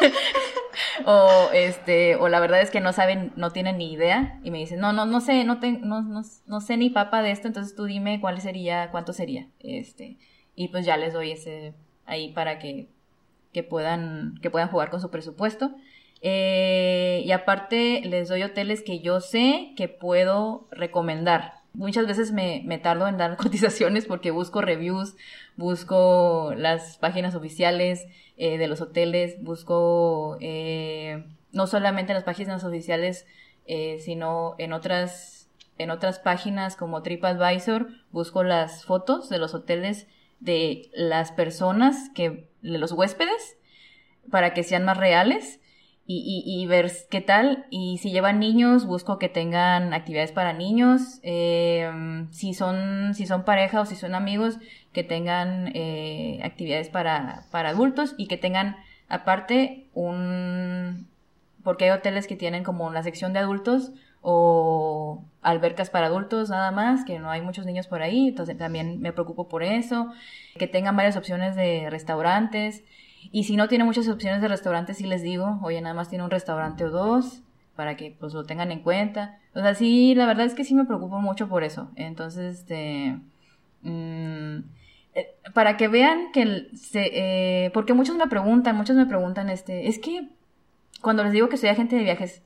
o este, o la verdad es que no saben, no tienen ni idea y me dicen, no, no, no sé, no, te, no, no, no sé ni papa de esto, entonces tú dime cuál sería, cuánto sería. Este, y pues ya les doy ese ahí para que, que puedan, que puedan jugar con su presupuesto. Eh, y aparte les doy hoteles que yo sé que puedo recomendar. Muchas veces me, me, tardo en dar cotizaciones porque busco reviews, busco las páginas oficiales eh, de los hoteles, busco eh, no solamente en las páginas oficiales, sino en otras, en otras páginas como TripAdvisor, busco las fotos de los hoteles de las personas que, de los huéspedes, para que sean más reales y, ver qué tal. Y si llevan niños, busco que tengan actividades para niños. Em, si, son, si son pareja o si son amigos, que tengan eh, actividades para, para adultos y que tengan aparte un... Porque hay hoteles que tienen como la sección de adultos o albercas para adultos nada más, que no hay muchos niños por ahí, entonces también me preocupo por eso, que tengan varias opciones de restaurantes, y si no tiene muchas opciones de restaurantes, sí les digo, oye, nada más tiene un restaurante o dos, para que pues lo tengan en cuenta. O sea, sí, la verdad es que sí me preocupo mucho por eso. Entonces, este... Mm, eh, para que vean que se, eh, porque muchos me preguntan, muchos me preguntan, este, es que cuando les digo que soy agente de viajes,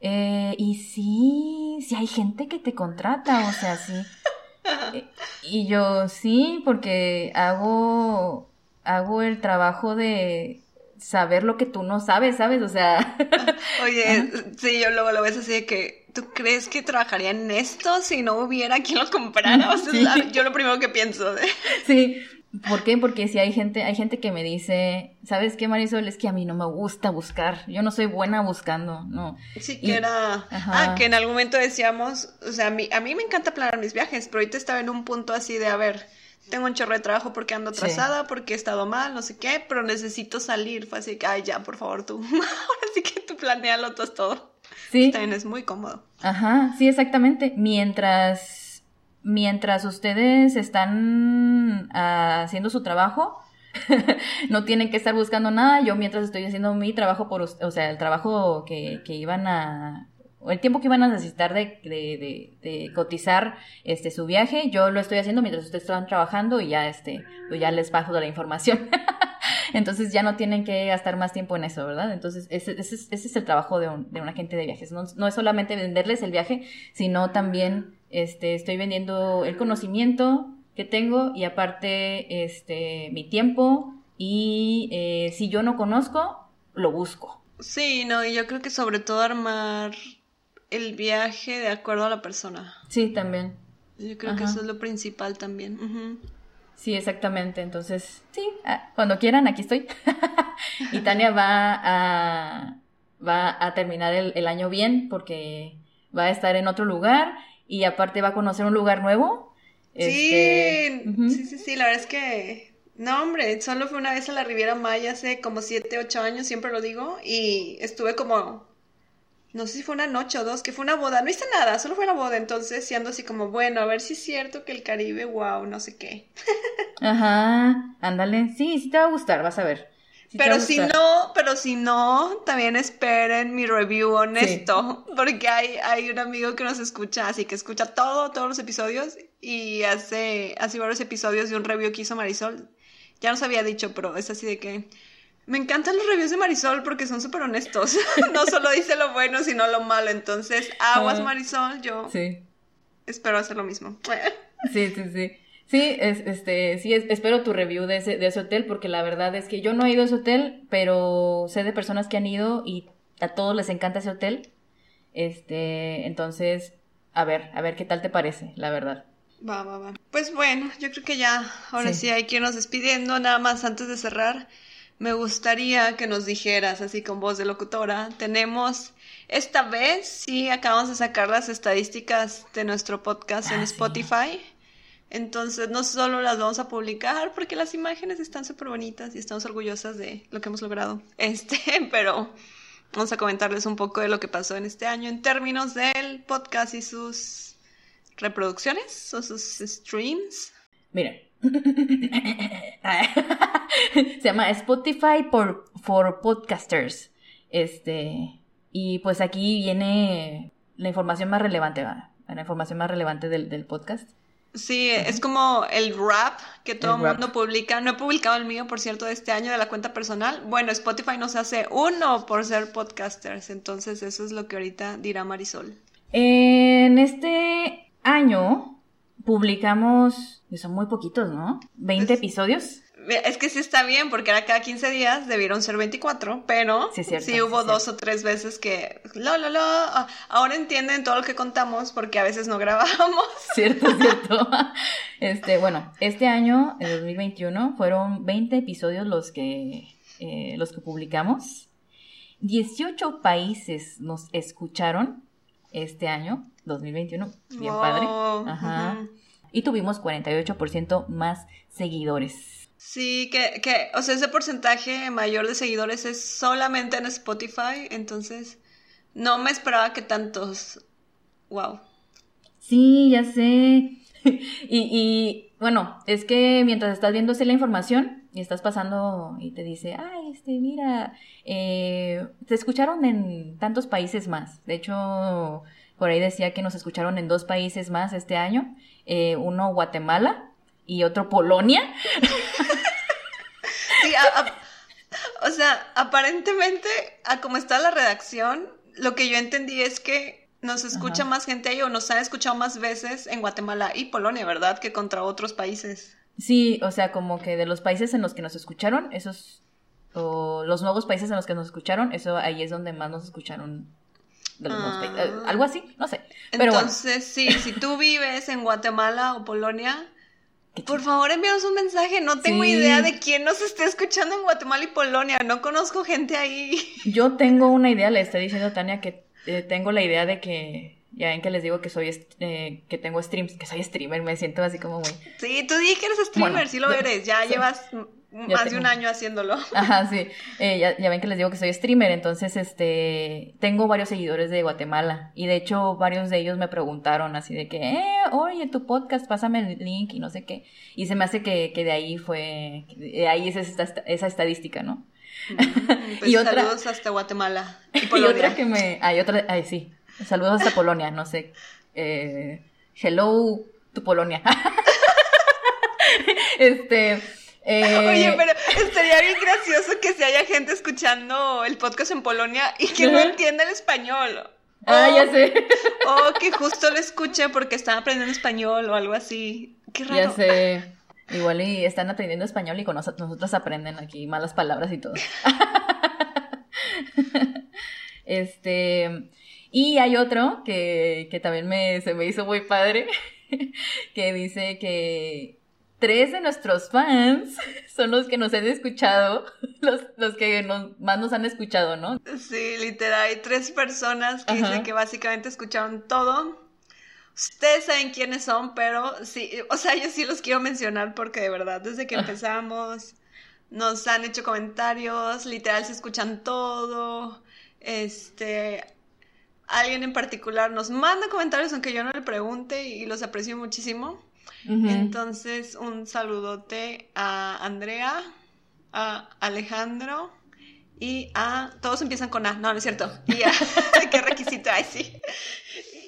eh, y sí, sí hay gente que te contrata, o sea, sí. y yo sí, porque hago hago el trabajo de saber lo que tú no sabes, ¿sabes? O sea... Oye, sí, yo luego lo ves así de que, ¿tú crees que trabajaría en esto si no hubiera quien lo comprara? O sea, yo lo primero que pienso. Sí, ¿Por qué? Porque si hay gente, hay gente que me dice, ¿sabes qué, Marisol? Es que a mí no me gusta buscar. Yo no soy buena buscando, no. Sí, que era. Ah, que en algún momento decíamos, o sea, a mí, a mí me encanta planear mis viajes, pero ahorita estaba en un punto así de, a ver, tengo un chorro de trabajo porque ando atrasada, porque he estado mal, no sé qué, pero necesito salir. Fue así que, ay, ya, por favor, tú. Ahora sí que tú planealo todo. Sí. También es muy cómodo. Ajá, sí, exactamente. Mientras mientras ustedes están haciendo su trabajo, no tienen que estar buscando nada. Yo mientras estoy haciendo mi trabajo por, o sea, el trabajo que, que iban a, el tiempo que iban a necesitar de, de, de, cotizar este su viaje, yo lo estoy haciendo mientras ustedes están trabajando y ya este, pues ya les bajo de la información. Entonces ya no tienen que gastar más tiempo en eso, ¿verdad? Entonces ese, ese, ese es el trabajo de un, de un agente de viajes. No, no es solamente venderles el viaje, sino también este, estoy vendiendo el conocimiento que tengo y aparte este, mi tiempo y eh, si yo no conozco, lo busco. Sí, no, y yo creo que sobre todo armar el viaje de acuerdo a la persona. Sí, también. Yo creo que eso es lo principal también. Sí, exactamente. Entonces, sí, ah, cuando quieran, aquí estoy. y Tania va a, va a terminar el, el año bien porque va a estar en otro lugar y aparte va a conocer un lugar nuevo. Sí, este, sí, sí, sí, la verdad es que, no hombre, solo fue una vez a la Riviera Maya hace como siete, ocho años, siempre lo digo, y estuve como, no sé si fue una noche o dos, que fue una boda, no hice nada, solo fue la boda, entonces siendo así como, bueno, a ver si es cierto que el Caribe, wow, no sé qué. Ajá, ándale, sí, sí te va a gustar, vas a ver pero si no, pero si no, también esperen mi review honesto, porque hay, hay un amigo que nos escucha, así que escucha todo, todos los episodios y hace, hace varios episodios de un review que hizo Marisol. Ya nos había dicho, pero es así de que me encantan los reviews de Marisol porque son súper honestos. no solo dice lo bueno, sino lo malo. Entonces, aguas ah. Marisol, yo sí. espero hacer lo mismo. sí, sí, sí. Sí, es, este, sí, espero tu review de ese, de ese hotel, porque la verdad es que yo no he ido a ese hotel, pero sé de personas que han ido y a todos les encanta ese hotel. Este, entonces, a ver, a ver qué tal te parece, la verdad. Va, va, va. Pues bueno, yo creo que ya, ahora sí, hay que irnos despidiendo. Nada más antes de cerrar, me gustaría que nos dijeras, así con voz de locutora, tenemos esta vez, sí, acabamos de sacar las estadísticas de nuestro podcast en ah, Spotify. Entonces, no solo las vamos a publicar porque las imágenes están súper bonitas y estamos orgullosas de lo que hemos logrado. Este, pero vamos a comentarles un poco de lo que pasó en este año en términos del podcast y sus reproducciones o sus streams. Miren. Se llama Spotify por for podcasters. Este, y pues aquí viene la información más relevante, ¿va? la información más relevante del podcast. Sí, es como el rap que todo el mundo publica. No he publicado el mío, por cierto, de este año de la cuenta personal. Bueno, Spotify nos hace uno por ser podcasters, entonces eso es lo que ahorita dirá Marisol. En este año publicamos, y son muy poquitos, ¿no? ¿20 pues episodios? Es que sí está bien, porque era cada 15 días, debieron ser 24, pero sí, hubo dos o tres veces que, lo, lo, lo, ahora entienden todo lo que contamos porque a veces no grabamos. Cierto, cierto. Este, bueno, este año, el 2021, fueron 20 episodios los que, eh, los que publicamos. 18 países nos escucharon este año, 2021, bien padre. Ajá. Y tuvimos 48% más seguidores. Sí, que, que, o sea, ese porcentaje mayor de seguidores es solamente en Spotify, entonces no me esperaba que tantos. Wow. Sí, ya sé. y, y bueno, es que mientras estás viendo la información y estás pasando y te dice, ay, este, mira, eh, te escucharon en tantos países más. De hecho, por ahí decía que nos escucharon en dos países más este año. Eh, uno Guatemala y otro Polonia. sí, o sea, aparentemente, a como está la redacción, lo que yo entendí es que nos escucha más gente ahí o nos han escuchado más veces en Guatemala y Polonia, ¿verdad? Que contra otros países. Sí, o sea, como que de los países en los que nos escucharon, esos o los nuevos países en los que nos escucharon, eso ahí es donde más nos escucharon de los nuevos países. Ah. algo así, no sé. Pero bueno, Entonces, sí, si tú vives en Guatemala o Polonia, por favor envíanos un mensaje. No tengo Sí. idea de quién nos esté escuchando en Guatemala y Polonia. No conozco gente ahí. yo tengo una idea, le estoy diciendo a Tania que eh, tengo la idea de que, ya ven que les digo que soy, eh, que tengo streams, que soy streamer, me siento así como muy... Sí, tú dije que eres streamer, Bueno, sí lo eres. Ya sí. llevas Ya más de un año haciéndolo. Ajá, sí. Eh, ya, ya ven que les digo que soy streamer, entonces este tengo varios seguidores de Guatemala y de hecho varios de ellos me preguntaron así de que, eh, oye, tu podcast, pásame el link y no sé qué. Y se me hace que, que de ahí fue, de ahí es esa, esa estadística, ¿no? Mm, pues Y otra- saludos hasta Guatemala y otra que me, hay otra, ay sí, saludos hasta Polonia, no sé, eh, hello to Polonia. este, eh, Oye, pero estaría bien gracioso que si haya gente escuchando el podcast en Polonia y que no entienda el español. ah, ya sé. O que justo lo escuche porque están aprendiendo español o algo así. Qué raro. Ya sé. Igual y están aprendiendo español y con nos- nosotros aprenden aquí malas palabras y todo. este. Y hay otro que, que también me, se me hizo muy padre, que dice que tres de nuestros fans son los que nos han escuchado, los, los que nos- más nos han escuchado, ¿no? Sí, literal, hay tres personas que Ajá. dicen que básicamente escucharon todo. Ustedes saben quiénes son, pero sí, o sea, yo sí los quiero mencionar porque de verdad, desde que Ah. empezamos, nos han hecho comentarios, literal se escuchan todo. Este, alguien en particular nos manda comentarios aunque yo no le pregunte y los aprecio muchísimo. Entonces, un saludote a Andrea, a Alejandro y a... Todos empiezan con A, no, no es cierto. Y a... ¿Qué requisito? Ay, sí.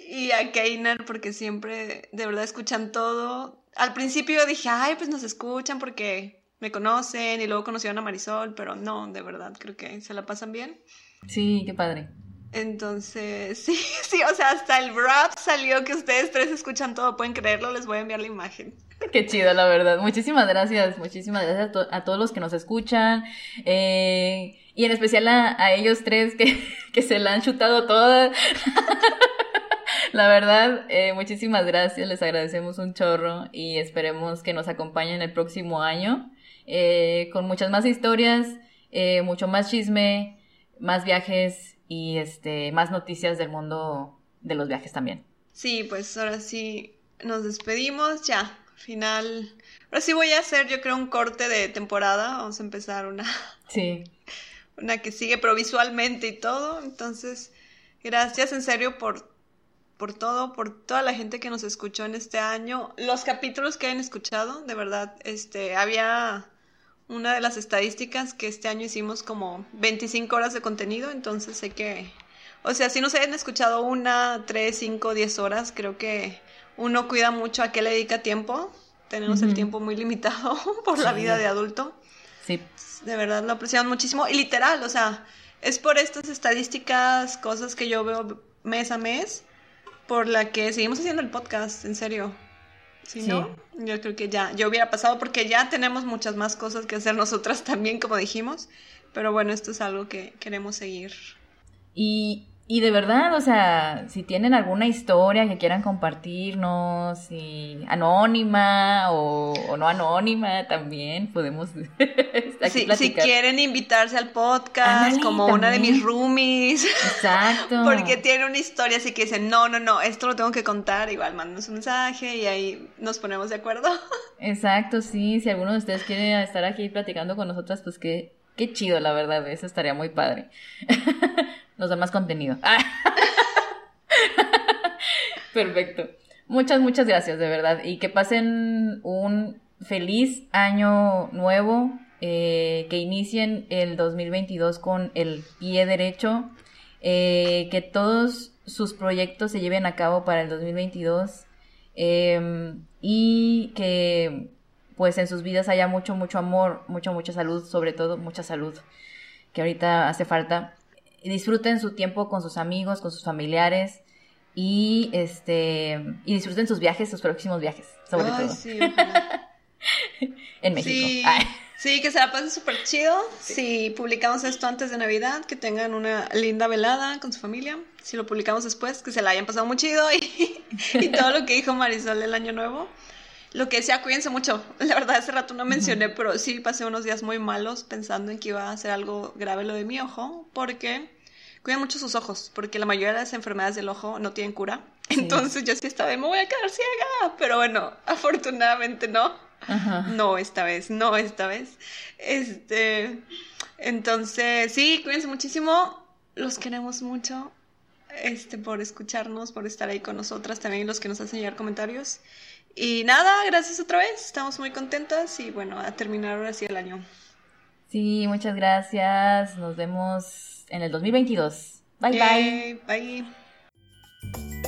Y a Keiner, porque siempre de verdad escuchan todo. Al principio dije, ay, pues nos escuchan porque me conocen y luego conocieron a Marisol, pero no, de verdad, creo que se la pasan bien. Sí, qué padre. Entonces, sí, sí, o sea, hasta el rap salió que ustedes tres escuchan todo, pueden creerlo, les voy a enviar la imagen. Qué chido, la verdad. Muchísimas gracias, muchísimas gracias a, to- a todos los que nos escuchan. eh, y en especial a, a ellos tres que, que se la han chutado toda. la verdad, eh, muchísimas gracias, les agradecemos un chorro y esperemos que nos acompañen el próximo año eh, con muchas más historias, eh, mucho más chisme, más viajes y este más noticias del mundo de los viajes también. Sí, pues ahora sí nos despedimos, ya, final. Ahora sí voy a hacer, yo creo, un corte de temporada, vamos a empezar una, Sí, una que sigue, pero visualmente y todo. Entonces, gracias en serio por, por todo, por toda la gente que nos escuchó en este año, los capítulos que han escuchado, de verdad, este, había una de las estadísticas que este año hicimos como 25 horas de contenido, entonces sé que, o sea, si no se hayan escuchado una, tres, cinco, diez horas, creo que uno cuida mucho a qué le dedica tiempo. Tenemos el tiempo muy limitado por la vida de adulto. sí, De verdad lo apreciamos muchísimo. Y literal, o sea, es por estas estadísticas, cosas que yo veo mes a mes, por la que seguimos haciendo el podcast, en serio. Si Sí. no, yo creo que ya, yo hubiera pasado porque ya tenemos muchas más cosas que hacer nosotras también, como dijimos. Pero bueno, esto es algo que queremos seguir. Y, y de verdad, o sea, si tienen alguna historia que quieran compartirnos, si anónima o, o no anónima, también podemos aquí Si, si quieren invitarse al podcast, como una de mis roomies. Exacto. Porque tiene una historia así que dicen, no, no, no, esto lo tengo que contar, igual mándanos un mensaje y ahí nos ponemos de acuerdo. Exacto, sí. Si alguno de ustedes quiere estar aquí platicando con nosotras, pues qué, qué chido, la verdad. Eso estaría muy padre. Nos da más contenido. Perfecto. Muchas, muchas gracias, de verdad. Y que pasen un feliz año nuevo. eh, que inicien el 2022 con el pie derecho. eh, que todos sus proyectos se lleven a cabo para el 2022. eh, y que pues en sus vidas haya mucho, mucho amor, mucha, mucha salud, sobre todo mucha salud, que ahorita hace falta. Disfruten su tiempo con sus amigos, con sus familiares y este y disfruten sus viajes, sus próximos viajes, sobre Ay, todo sí, en México. Sí, Ay, Sí, que se la pasen súper chido. Si publicamos esto antes de Navidad, que tengan una linda velada con su familia. Si lo publicamos después, que se la hayan pasado muy chido y, y todo lo que dijo Marisol del Año Nuevo. Lo que decía, cuídense mucho. La verdad, hace rato no mencioné, pero sí pasé unos días muy malos pensando en que iba a ser algo grave lo de mi ojo, porque cuiden mucho sus ojos, porque la mayoría de las enfermedades del ojo no tienen cura. Entonces yo sí estaba de, me voy a quedar ciega, pero bueno, afortunadamente no. No esta vez, no esta vez. Este, entonces, sí, cuídense muchísimo. Los queremos mucho. Este, por escucharnos, por estar ahí con nosotras, también los que nos hacen llegar comentarios. Y nada, gracias otra vez, estamos muy contentas y bueno, a terminar ahora sí el año. Sí, muchas gracias, nos vemos en el 2022. Bye, bye. Eh, bye.